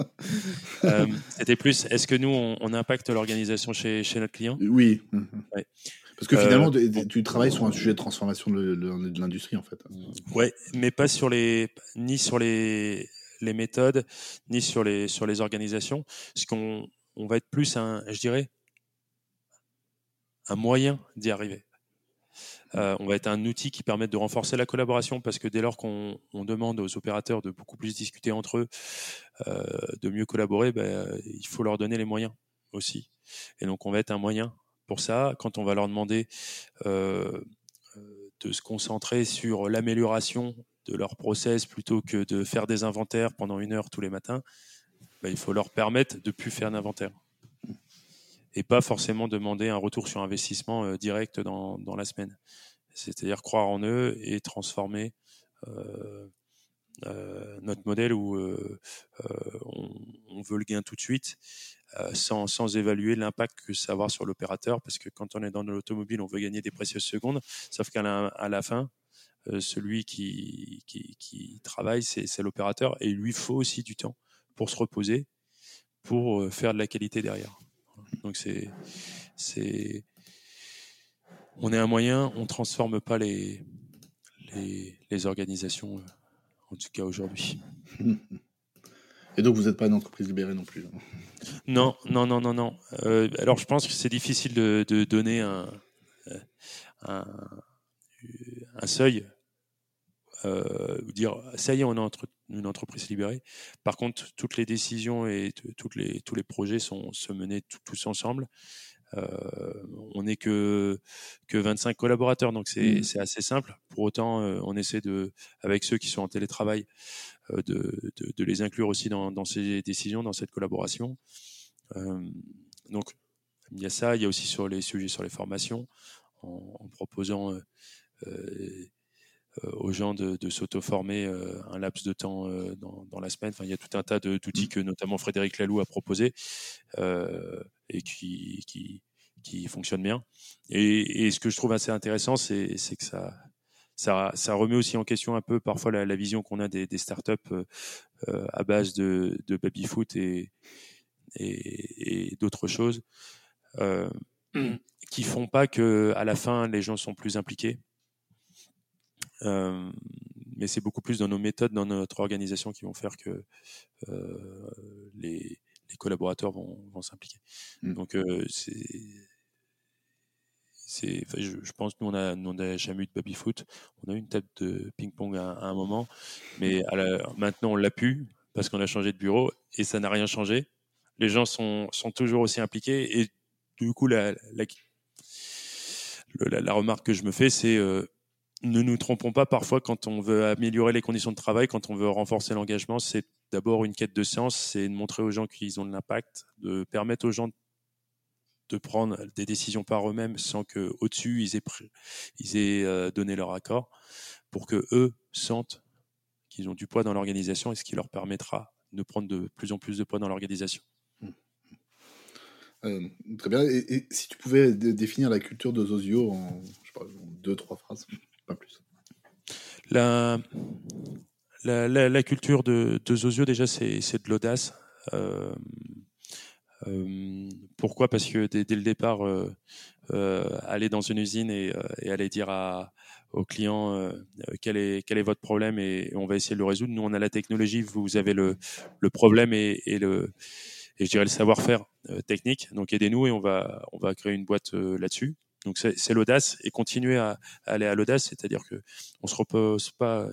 c'était plus, est-ce que nous, on, on impacte l'organisation chez, chez notre client? Oui. Ouais. Parce que finalement, euh, tu travailles sur un sujet de transformation de, de l'industrie, en fait. Ouais, mais pas sur les, ni sur les, les méthodes, ni sur les, sur les organisations. Parce qu'on on va être plus un, je dirais, un moyen d'y arriver. Euh, on va être un outil qui permet de renforcer la collaboration parce que dès lors qu'on on demande aux opérateurs de beaucoup plus discuter entre eux, euh, de mieux collaborer, ben, il faut leur donner les moyens aussi. Et donc on va être un moyen pour ça, quand on va leur demander euh, euh, de se concentrer sur l'amélioration de leur process plutôt que de faire des inventaires pendant une heure tous les matins, bah, il faut leur permettre de plus faire d'inventaire et pas forcément demander un retour sur investissement euh, direct dans, la semaine. C'est-à-dire croire en eux et transformer euh, euh, notre modèle où on, veut le gain tout de suite sans, évaluer l'impact que ça va avoir sur l'opérateur, parce que quand on est dans l'automobile, on veut gagner des précieuses secondes, sauf qu'à la, fin, celui qui, travaille, c'est l'opérateur, et il lui faut aussi du temps pour se reposer, pour faire de la qualité derrière. Donc c'est, c'est, on est un moyen, on transforme pas les, les, les organisations, en tout cas aujourd'hui. Et donc vous n'êtes pas une entreprise libérée non plus. Hein? Non, non, non, non, non. Euh, alors je pense que c'est difficile de, de, donner un, euh, un, un seuil, euh, dire ça y est, on est une entreprise libérée. Par contre, toutes les décisions et toutes les, tous les projets sont se menés tous ensemble. Euh, on n'est que que 25 collaborateurs, donc c'est mmh. assez simple. Pour autant, euh, on essaie de, avec ceux qui sont en télétravail, euh, de, de, de, les inclure aussi dans, dans, ces décisions, dans cette collaboration. donc, il y a ça. Il y a aussi sur les sujets sur les formations, en, en proposant aux gens de, de s'auto-former un laps de temps dans, dans, la semaine. Enfin, il y a tout un tas d'outils mmh. que notamment Frédéric Laloux a proposé euh, et qui, qui, qui fonctionnent bien. Et, et, ce que je trouve assez intéressant, c'est que ça, ça, ça, remet aussi en question un peu parfois la, la vision qu'on a des, des startups euh, à base de, de baby-foot et, et, et d'autres choses. Euh, mmh. qui font pas que à la fin les gens sont plus impliqués. Euh, mais c'est beaucoup plus dans nos méthodes, dans notre organisation qui vont faire que les, les, collaborateurs vont, vont s'impliquer. Mmh. Donc c'est je, je, pense nous on a on jamais eu de baby foot on a eu une table de ping pong à, un moment mais à la, maintenant on l'a pu parce qu'on a changé de bureau et ça n'a rien changé les gens sont, sont toujours aussi impliqués et du coup la, la, la remarque que je me fais c'est euh, ne nous trompons pas parfois quand on veut améliorer les conditions de travail quand on veut renforcer l'engagement c'est d'abord une quête de sens c'est de montrer aux gens qu'ils ont de l'impact de permettre aux gens de prendre des décisions par eux-mêmes sans que au-dessus ils aient, euh, donné leur accord pour que eux sentent qu'ils ont du poids dans l'organisation et ce qui leur permettra de prendre de plus en plus de poids dans l'organisation. Mmh. Euh, très bien. Et, si tu pouvais définir la culture de Zozio en, deux, trois phrases, pas plus. La, culture de, Zozio, déjà, c'est de l'audace. Euh, euh, pourquoi? Parce que dès, le départ, euh, aller dans une usine et, aller dire à, au client quel, est, votre problème et, on va essayer de le résoudre. Nous, on a la technologie, vous avez le, problème et, le et je dirais le savoir-faire technique. Donc aidez-nous et on va on va créer une boîte là-dessus. Donc c'est l'audace et continuer à, aller à l'audace, c'est-à-dire que on se repose pas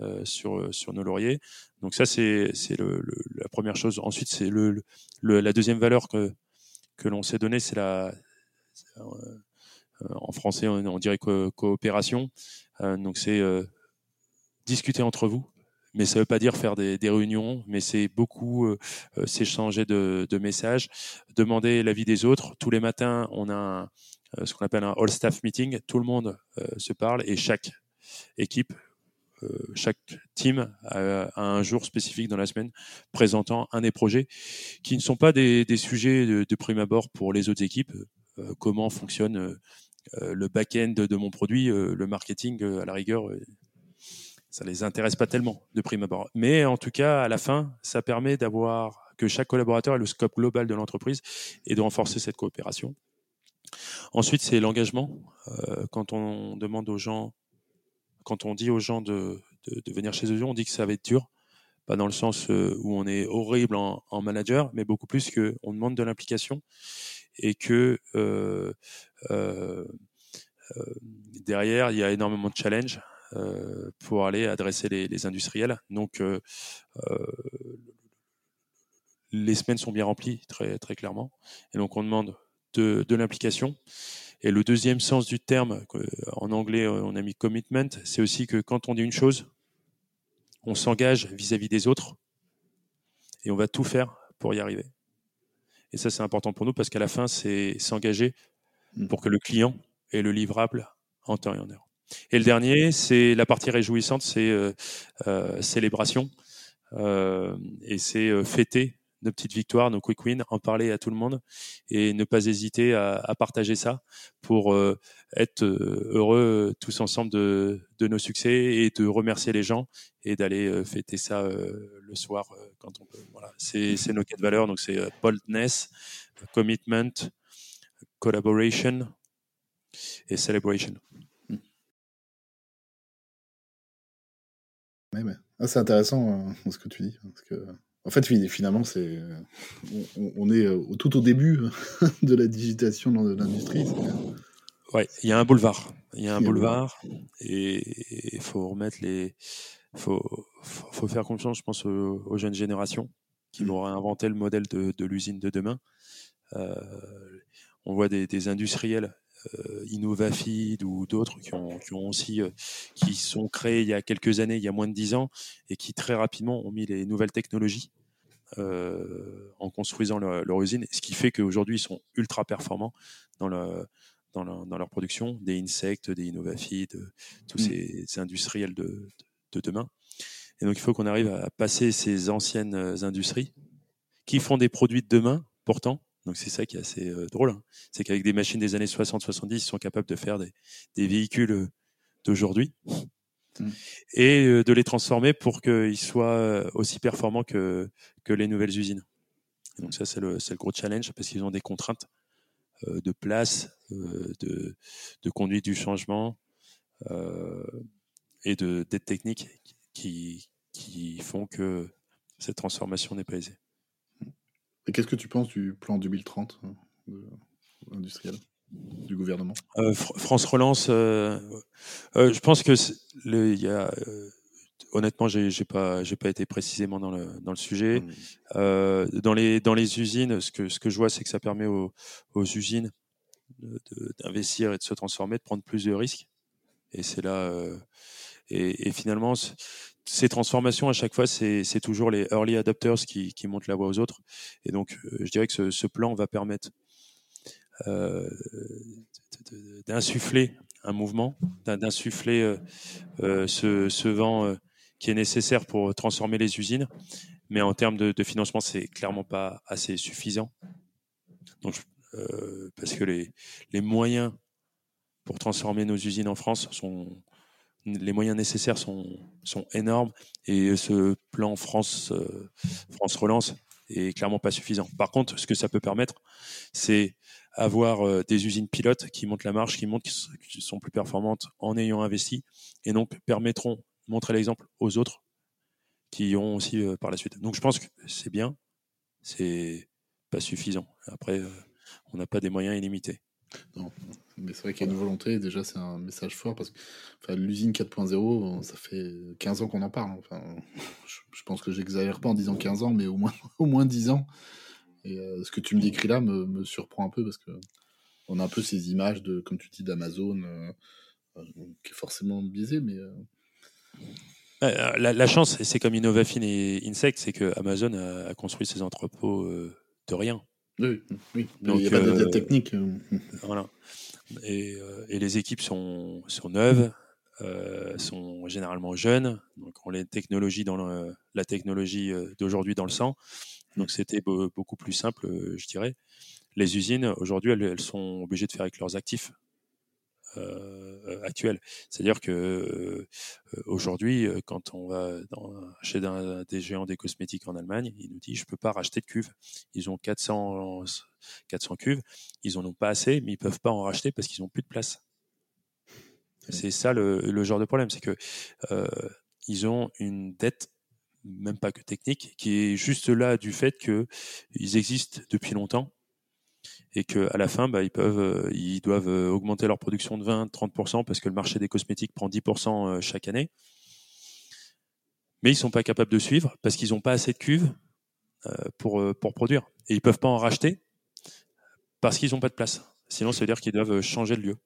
euh, sur, sur nos lauriers. Donc ça, c'est le, le, la première chose. Ensuite, c'est le, le, la deuxième valeur que, que l'on s'est donnée, c'est la... Euh, en français, on, dirait coopération. Euh, donc c'est discuter entre vous, mais ça ne veut pas dire faire des, des réunions, mais c'est beaucoup euh, s'échanger de, de, messages, demander l'avis des autres. Tous les matins, on a un, ce qu'on appelle un all staff meeting. Tout le monde se parle et chaque équipe euh, chaque team a, un jour spécifique dans la semaine présentant un des projets qui ne sont pas des, sujets de, prime abord pour les autres équipes. Euh, comment fonctionne euh, le back-end de mon produit, le marketing à la rigueur, ça les intéresse pas tellement de prime abord. Mais en tout cas, à la fin, ça permet d'avoir que chaque collaborateur ait le scope global de l'entreprise et de renforcer cette coopération. Ensuite, c'est l'engagement. quand on demande aux gens quand on dit aux gens de, de, venir chez eux, on dit que ça va être dur, pas dans le sens euh, où on est horrible en, manager, mais beaucoup plus qu'on demande de l'implication et que euh, euh, derrière, il y a énormément de challenges pour aller adresser les, industriels. Donc, les semaines sont bien remplies, très, très clairement. Et donc, on demande de, de l'implication. Et le deuxième sens du terme, en anglais on a mis commitment, c'est aussi que quand on dit une chose, on s'engage vis-à-vis des autres et on va tout faire pour y arriver. Et ça, c'est important pour nous parce qu'à la fin, c'est s'engager mm. pour que le client ait le livrable en temps et en heure. Et le dernier, c'est la partie réjouissante, c'est euh, euh, célébration. Euh, et c'est euh, fêter nos petites victoires, nos quick wins, en parler à tout le monde et ne pas hésiter à, à partager ça pour euh, être euh, heureux tous ensemble de, de, nos succès et de remercier les gens et d'aller euh, fêter ça le soir quand on peut. Voilà, c'est nos quatre valeurs. Donc c'est boldness, commitment, collaboration et celebration. Ah, c'est intéressant ce que tu dis parce que en fait, finalement, c'est on, est tout au début de la digitalisation de l'industrie. Ouais, il y a un boulevard. Il y a un boulevard et il faut remettre les. Faut, faut, faire confiance, je pense, aux, jeunes générations qui mmh. vont réinventer le modèle de, de l'usine de demain. Euh, on voit des, des industriels euh, Innovafid ou d'autres qui ont, qui ont aussi euh, qui sont créés il y a quelques années, il y a moins de dix ans, et qui très rapidement ont mis les nouvelles technologies euh, en construisant leur, leur, usine, ce qui fait qu'aujourd'hui ils sont ultra performants dans, le, dans, dans, leur production, des insectes, des Innovafid, tous mm. ces, industriels de, de, demain. Et donc il faut qu'on arrive à passer ces anciennes industries qui font des produits de demain, pourtant, donc c'est ça qui est assez euh, drôle. Hein. C'est qu'avec des machines des années 60-70, ils sont capables de faire des, des véhicules euh, d'aujourd'hui mmh. et euh, de les transformer pour qu'ils soient aussi performants que, que les nouvelles usines. donc ça, c'est le, le, gros challenge parce qu'ils ont des contraintes de place, de, de, conduite du changement. et de d'aide technique qui, qui font que cette transformation n'est pas aisée. Et qu'est-ce que tu penses du plan 2030 industriel du gouvernement? France Relance, je pense que il y a honnêtement, j'ai, j'ai pas, été précisément dans le dans le sujet. Mmh. Euh, dans les dans les usines, ce que ce que je vois, c'est que ça permet aux, aux usines d'investir et de se transformer, de prendre plus de risques. Et c'est là. Euh, et, finalement, ces transformations à chaque fois, c'est, toujours les early adopters qui, montent la voie aux autres. Et donc, euh, je dirais que ce, plan va permettre euh, d'insuffler un mouvement, d'insuffler euh, ce, vent qui est nécessaire pour transformer les usines. Mais en termes de, de financement, c'est clairement pas assez suffisant. Parce que les moyens pour transformer nos usines en France sont les moyens nécessaires sont, sont énormes et ce plan France euh, France relance est clairement pas suffisant. Par contre, ce que ça peut permettre, c'est avoir euh, des usines pilotes qui montent la marche, qui montent, qui sont plus performantes en ayant investi et donc permettront montrer l'exemple aux autres qui ont aussi euh, par la suite. Donc je pense que c'est bien, c'est pas suffisant. Après, on n'a pas des moyens illimités. Non, mais c'est vrai qu'il y a une volonté, déjà c'est un message fort parce que enfin, l'usine 4.0, ça fait 15 ans qu'on en parle. Enfin, je, pense que j'exagère pas en disant 15 ans, mais au moins, au moins 10 ans. Et euh, ce que tu me décris là me, me, surprend un peu parce que on a un peu ces images de, comme tu dis, d'Amazon, qui est forcément biaisé, mais euh, la, chance, c'est comme Innovafin et Insect, c'est que Amazon a, construit ses entrepôts euh, de rien. Oui, oui. Donc, il n'y a pas de technique. Voilà. Et, et, les équipes sont, sont neuves, euh, sont généralement jeunes, donc on les technologies dans le, la technologie d'aujourd'hui dans le sang. Donc c'était beaucoup plus simple, je dirais. Les usines aujourd'hui, elles, elles, sont obligées de faire avec leurs actifs. Euh, actuelle. C'est-à-dire que euh, aujourd'hui, euh, quand on va dans, chez un, des géants des cosmétiques en Allemagne, il nous dit je peux pas racheter de cuves. Ils ont 400 400 cuves, ils en ont pas assez, mais ils peuvent pas en racheter parce qu'ils ont plus de place. C'est ça le, le, genre de problème, c'est que euh, ils ont une dette même pas que technique, qui est juste là du fait que ils existent depuis longtemps et qu'à la fin, bah, euh, ils doivent euh, augmenter leur production de 20-30% parce que le marché des cosmétiques prend 10% euh, chaque année. Mais ils sont pas capables de suivre parce qu'ils n'ont pas assez de cuves pour, produire. Et ils peuvent pas en racheter parce qu'ils n'ont pas de place. Sinon, ça veut dire qu'ils doivent changer de lieu.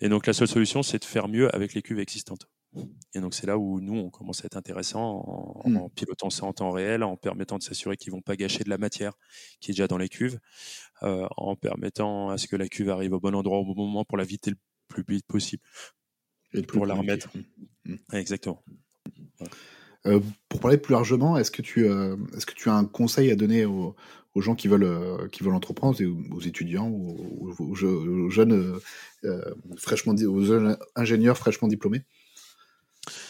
Et donc, la seule solution, c'est de faire mieux avec les cuves existantes. Et donc c'est là où nous, on commence à être intéressant en, en pilotant ça en temps réel, en permettant de s'assurer qu'ils vont pas gâcher de la matière qui est déjà dans les cuves, euh, en permettant à ce que la cuve arrive au bon endroit au bon moment pour la vider le plus vite possible, et pour la remettre. Hmm. Exactement. Euh, pour parler plus largement, est-ce que tu euh, est-ce que tu as un conseil à donner aux, aux gens qui veulent euh, qui veulent entreprendre, aux étudiants, aux, jeunes fraîchement aux jeunes ingénieurs fraîchement diplômés?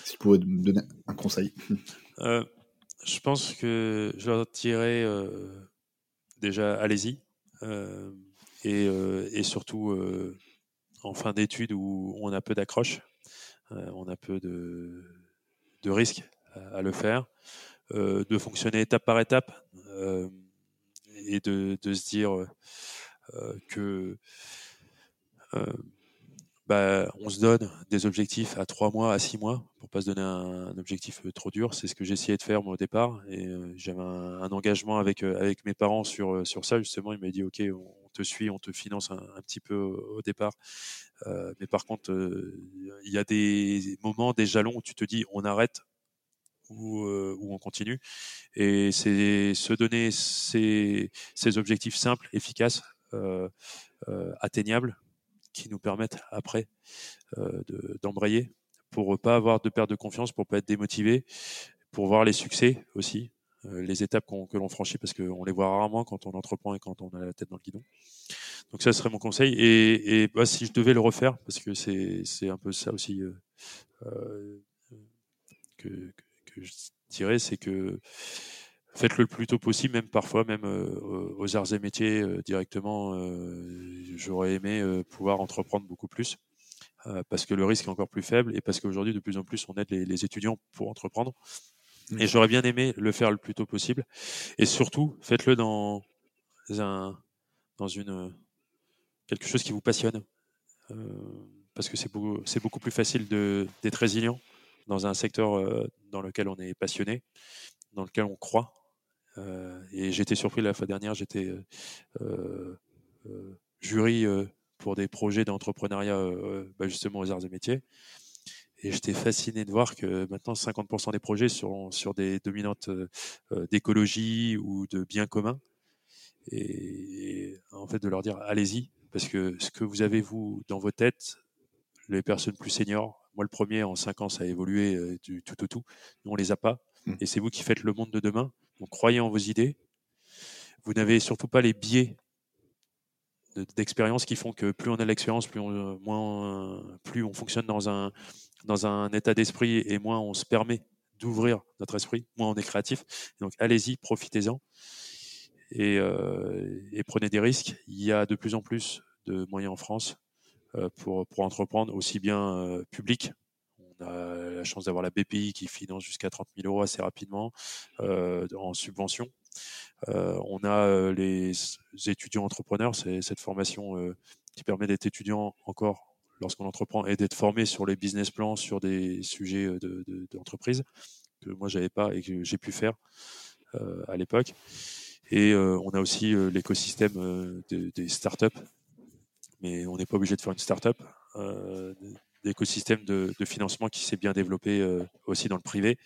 Si tu pouvais me donner un conseil. Euh, je pense que je leur dirais euh, déjà, allez-y. Euh, et, surtout, en fin d'études où on a peu d'accroche, on a peu de, de risques à, le faire, de fonctionner étape par étape et de, se dire que bah, on se donne des objectifs à trois mois, à six mois, pour pas se donner un, objectif euh, trop dur. C'est ce que essayé de faire moi au départ, et euh, j'avais un, engagement avec euh, avec mes parents sur sur ça justement. Ils m'ont dit ok, on te suit, on te finance un, petit peu au, départ, mais par contre, il y a des moments, des jalons où tu te dis on arrête ou, on continue, et c'est se donner ces objectifs simples, efficaces, atteignables qui nous permettent après euh, d'embrayer pour pas avoir de perte de confiance, pour pas être démotivé, pour voir les succès aussi, euh, les étapes que l'on franchit parce qu'on les voit rarement quand on entreprend et quand on a la tête dans le guidon. Donc ça serait mon conseil. Et, bah, si je devais le refaire, parce que c'est un peu ça aussi euh, euh que, que, je dirais, c'est que faites-le le plus tôt possible, même parfois, même euh, aux arts et métiers euh, directement. Euh, j'aurais aimé pouvoir entreprendre beaucoup plus. parce que le risque est encore plus faible et parce qu'aujourd'hui, de plus en plus, on aide les, étudiants pour entreprendre. Et mmh. j'aurais bien aimé le faire le plus tôt possible. Et surtout, faites-le dans un, dans une, quelque chose qui vous passionne. parce que c'est beaucoup, c'est beaucoup plus facile d'être résilient dans un secteur dans lequel on est passionné, dans lequel on croit. Et j'étais surpris la fois dernière, j'étais jury pour des projets d'entrepreneuriat euh, bah, justement aux arts et métiers. Et j'étais fasciné de voir que maintenant 50% des projets sont sur des dominantes euh, euh, d'écologie ou de biens communs. Et, en fait de leur dire allez-y parce que ce que vous avez vous dans vos têtes, les personnes plus seniors, moi le premier en 5 ans ça a évolué du tout au tout. Nous on les a pas. Et c'est vous qui faites le monde de demain. Donc croyez en vos idées. Vous n'avez surtout pas les biais d'expérience qui font que plus on a l'expérience, plus on, moins, plus on fonctionne dans un, dans un état d'esprit et moins on se permet d'ouvrir notre esprit, moins on est créatif. Donc allez-y, profitez-en et, euh, prenez des risques. Il y a de plus en plus de moyens en France euh, pour, pour entreprendre, aussi bien euh, public. On a la chance d'avoir la BPI qui finance jusqu'à 30 000 euros assez rapidement en subvention. Euh, on a euh, les étudiants entrepreneurs, c'est cette formation euh, qui permet d'être étudiant encore lorsqu'on entreprend et d'être formé sur les business plans, sur des sujets d'entreprise que moi j'avais pas et que j'ai pu faire à l'époque. Et on a aussi l'écosystème des startups, mais on n'est pas obligé de faire une startup. L'écosystème de, financement qui s'est bien développé aussi dans le privé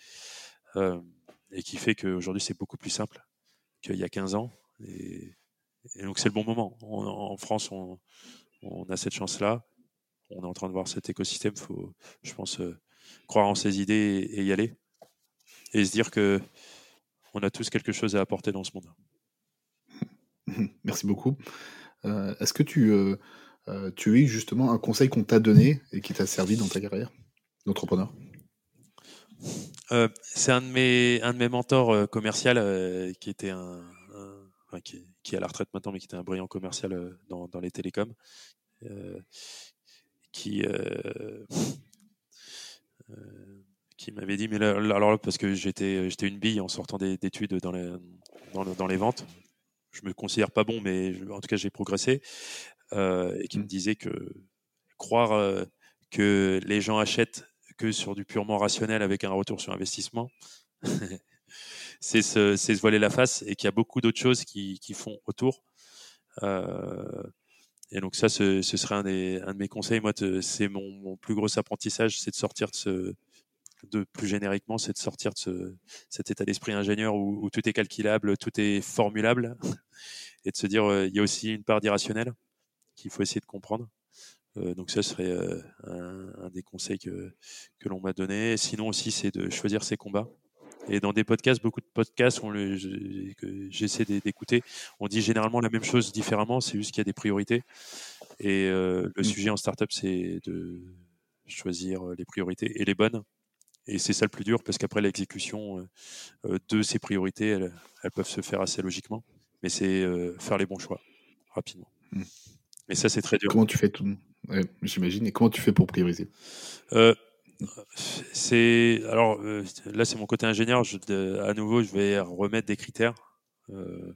et qui fait qu'aujourd'hui c'est beaucoup plus simple qu'il y a 15 ans. Et, donc c'est le bon moment. en France, on, a cette chance-là. On est en train de voir cet écosystème. Il faut, je pense, euh, croire en ses idées et, y aller. Et se dire que on a tous quelque chose à apporter dans ce monde. Merci beaucoup. Euh, est-ce que tu, euh, tu as eu justement un conseil qu'on t'a donné et qui t'a servi dans ta carrière d'entrepreneur? Euh, c'est un de mes un de mes mentors euh, commercial qui était un, qui, qui, est à la retraite maintenant mais qui était un brillant commercial dans, dans les télécoms qui qui m'avait dit mais alors parce que j'étais j'étais une bille en sortant d'études dans les dans, dans, les ventes. Je me considère pas bon mais en tout cas j'ai progressé et qui me mmh. disait que croire que les gens achètent que sur du purement rationnel avec un retour sur investissement, c'est se, se, voiler la face et qu'il y a beaucoup d'autres choses qui, qui, font autour. Euh, et donc ça, ce, ce serait un, des, un, de mes conseils. Moi, c'est mon, mon, plus gros apprentissage, c'est de sortir de ce, de plus génériquement, c'est de sortir de ce, cet état d'esprit ingénieur où, où, tout est calculable, tout est formulable, et de se dire euh, il y a aussi une part d'irrationnel qu'il faut essayer de comprendre. Euh, donc ça serait euh, un, des conseils que, que l'on m'a donné. Sinon aussi, c'est de choisir ses combats. Et dans des podcasts, beaucoup de podcasts on le, que j'essaie d'écouter, on dit généralement la même chose différemment, c'est juste qu'il y a des priorités. Et euh, le mmh. sujet en startup, c'est de choisir les priorités et les bonnes. Et c'est ça le plus dur parce qu'après l'exécution de ces priorités, elles, elles, peuvent se faire assez logiquement. Mais c'est faire les bons choix rapidement. Mmh. Mais ça, c'est très dur. Comment tu fais tout J'imagine. Et comment tu fais pour prioriser? Euh, C'est alors euh, là, c'est mon côté ingénieur. Je, à nouveau, je vais remettre des critères euh,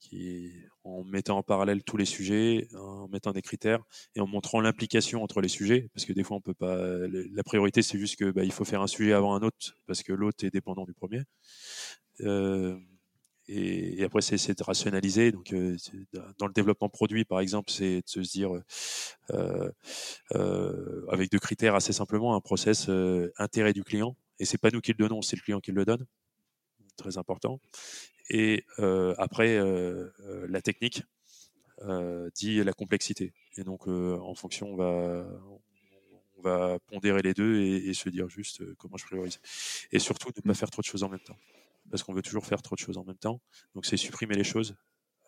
qui, en mettant en parallèle tous les sujets, en mettant des critères et en montrant l'implication entre les sujets, parce que des fois, on peut pas. La priorité, c'est juste que bah, il faut faire un sujet avant un autre, parce que l'autre est dépendant du premier. Euh, et, après, c'est de rationaliser. Donc, euh, dans le développement produit, par exemple, c'est de se dire, euh, euh, avec deux critères assez simplement, un process intérêt du client. Et c'est pas nous qui le donnons, c'est le client qui le donne. Très important. Et après, la technique dit la complexité. Et donc, en fonction, on va, on va pondérer les deux et, et se dire juste comment je priorise. Et surtout, ne pas mmh. faire trop de choses en même temps parce qu'on veut toujours faire trop de choses en même temps. Donc c'est supprimer les choses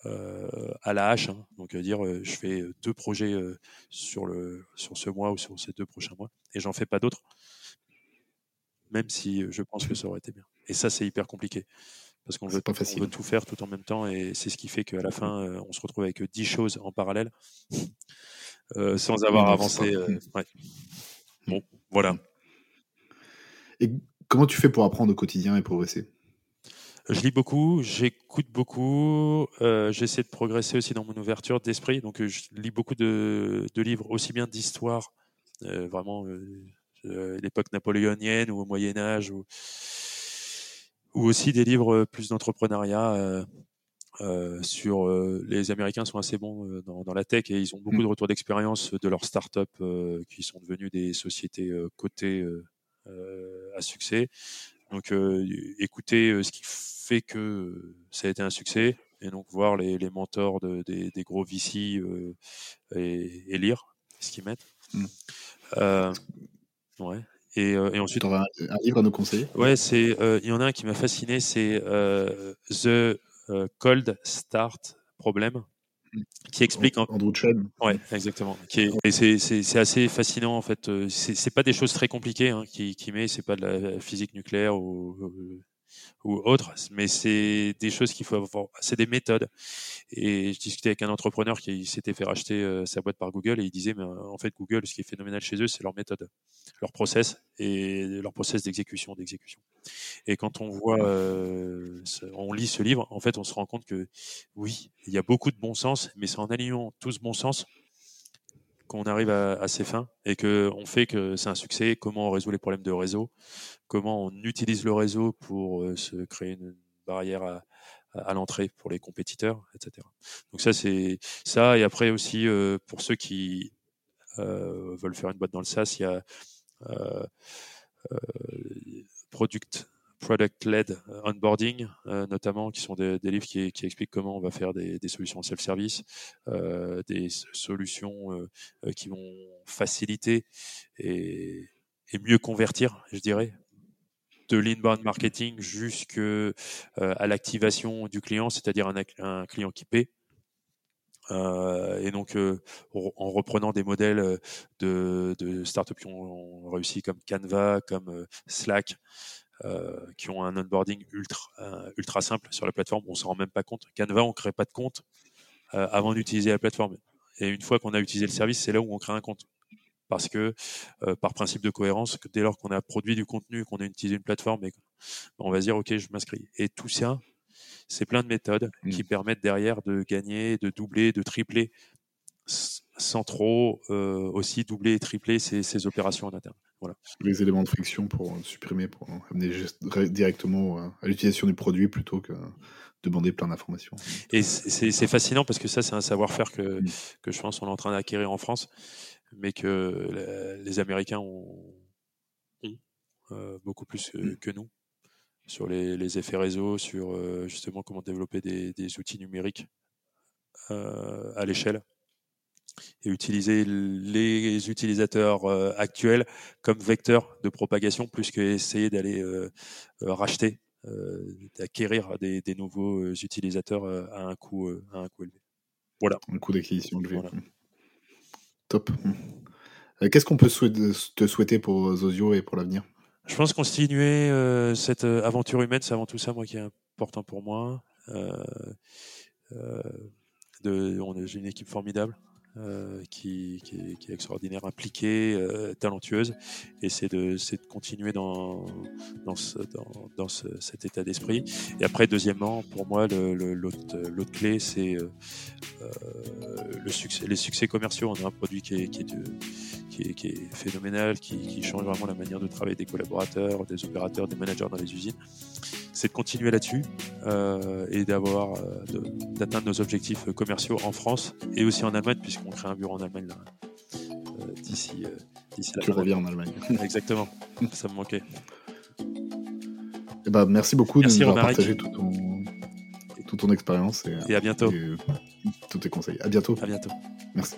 euh, à la hache. Hein. Donc euh, dire euh, je fais deux projets sur, le, sur ce mois ou sur ces deux prochains mois et j'en fais pas d'autres, même si je pense que ça aurait été bien. Et ça c'est hyper compliqué parce qu'on veut, veut, tout faire tout en même temps et c'est ce qui fait qu'à la fin on se retrouve avec dix choses en parallèle. sans avoir avancé. Ouais. Bon, voilà. Et comment tu fais pour apprendre au quotidien et progresser je lis beaucoup, j'écoute beaucoup, euh, j'essaie de progresser aussi dans mon ouverture d'esprit. Donc, je lis beaucoup de, de livres, aussi bien d'histoire, euh, vraiment euh, l'époque napoléonienne ou au Moyen Âge, ou, ou aussi des livres plus d'entrepreneuriat. sur les Américains sont assez bons dans, dans, la tech et ils ont beaucoup mmh. de retours d'expérience de leurs startups qui sont devenues des sociétés cotées à succès. Donc, écoutez ce qui fait que ça a été un succès et donc voir les, les mentors de, des, des, gros VC et, et, lire ce qu'ils mettent. Mmh. ouais. Et, et, ensuite. On un, un, livre à nous conseiller? Ouais, c'est. Il y en a un qui m'a fasciné, c'est The Cold Start Problem qui explique. Andrew Chen. Ouais, exactement. Qui c'est assez fascinant en fait. C'est pas des choses très compliquées hein, qui, qui met. C'est pas de la physique nucléaire ou, ou autre, mais c'est des choses qu'il faut avoir. C'est des méthodes. Et je discutais avec un entrepreneur qui s'était fait racheter euh, sa boîte par Google et il disait, mais en fait, Google, ce qui est phénoménal chez eux, c'est leur méthode, leur process et leur process d'exécution, d'exécution. Et quand on voit, euh, on lit ce livre, en fait, on se rend compte que oui, il y a beaucoup de bon sens, mais c'est en alignant tout ce bon sens qu'on arrive à, à, ces fins et que on fait que c'est un succès. Comment on résout les problèmes de réseau, comment on utilise le réseau pour euh, se créer une barrière à, à l'entrée pour les compétiteurs, etc. Donc ça c'est ça et après aussi euh, pour ceux qui euh, veulent faire une boîte dans le SaaS, il y a euh, euh product product-led onboarding, euh, notamment, qui sont des, des livres qui, qui, expliquent comment on va faire des, des solutions self-service, euh, des solutions euh, qui vont faciliter et, et, mieux convertir, je dirais, de l'inbound marketing jusqu'à euh, l'activation du client, c'est-à-dire un, un, client qui paie. Euh, et donc, euh, en reprenant des modèles de, de startups qui ont réussi comme Canva, comme Slack, euh, qui ont un onboarding ultra, euh, ultra simple sur la plateforme. On s'en rend même pas compte. Canva, on crée pas de compte euh, avant d'utiliser la plateforme. Et une fois qu'on a utilisé le service, c'est là où on crée un compte. Parce que, par principe de cohérence, que dès lors qu'on a produit du contenu, qu'on a utilisé une plateforme, et, on va se dire, OK, je m'inscris. Et tout ça, c'est plein de méthodes mmh. qui permettent derrière de gagner, de doubler, de tripler sans trop euh, aussi doubler et tripler ces, ces, opérations en interne. Voilà. Les éléments de friction pour supprimer, pour amener directement à l'utilisation du produit plutôt que demander plein d'informations. Et c'est fascinant parce que ça, c'est un savoir-faire que, que je pense qu'on est en train d'acquérir en France, mais que les Américains ont, ont euh, beaucoup plus que, que, nous sur les, les, effets réseau, sur euh, justement comment développer des, des outils numériques euh, à l'échelle et utiliser les utilisateurs euh, actuels comme vecteur de propagation plus qu'essayer d'aller euh, euh, racheter, d'acquérir des, des, nouveaux utilisateurs à un coût, à un coût élevé. Voilà. Un coût d'acquisition élevé. Voilà. Top. Qu'est-ce qu'on peut te souhaiter pour Zozio et pour l'avenir? Je pense continuer euh, cette aventure humaine, c'est avant tout ça moi qui est important pour moi. Euh, euh, J'ai une équipe formidable euh, qui, est, extraordinaire, impliquée, euh, talentueuse, et c'est de, continuer dans, dans, ce, dans, dans ce, cet état d'esprit. Et après, deuxièmement, pour moi, l'autre clé, c'est euh, le succès, les succès commerciaux. On a un produit qui est, phénoménal, qui, change vraiment la manière de travailler des collaborateurs, des opérateurs, des managers dans les usines. C'est de continuer là-dessus et d'avoir d'atteindre nos objectifs commerciaux en France et aussi en Allemagne, puisque on crée un bureau en Allemagne euh, d'ici euh, d'ici Tu reviens en Allemagne. Exactement, ça me manquait. Eh ben, merci beaucoup merci de nous avoir partagé tout ton, toute ton expérience et, et, à bientôt. Et, tous tes conseils. À bientôt. À bientôt. Merci.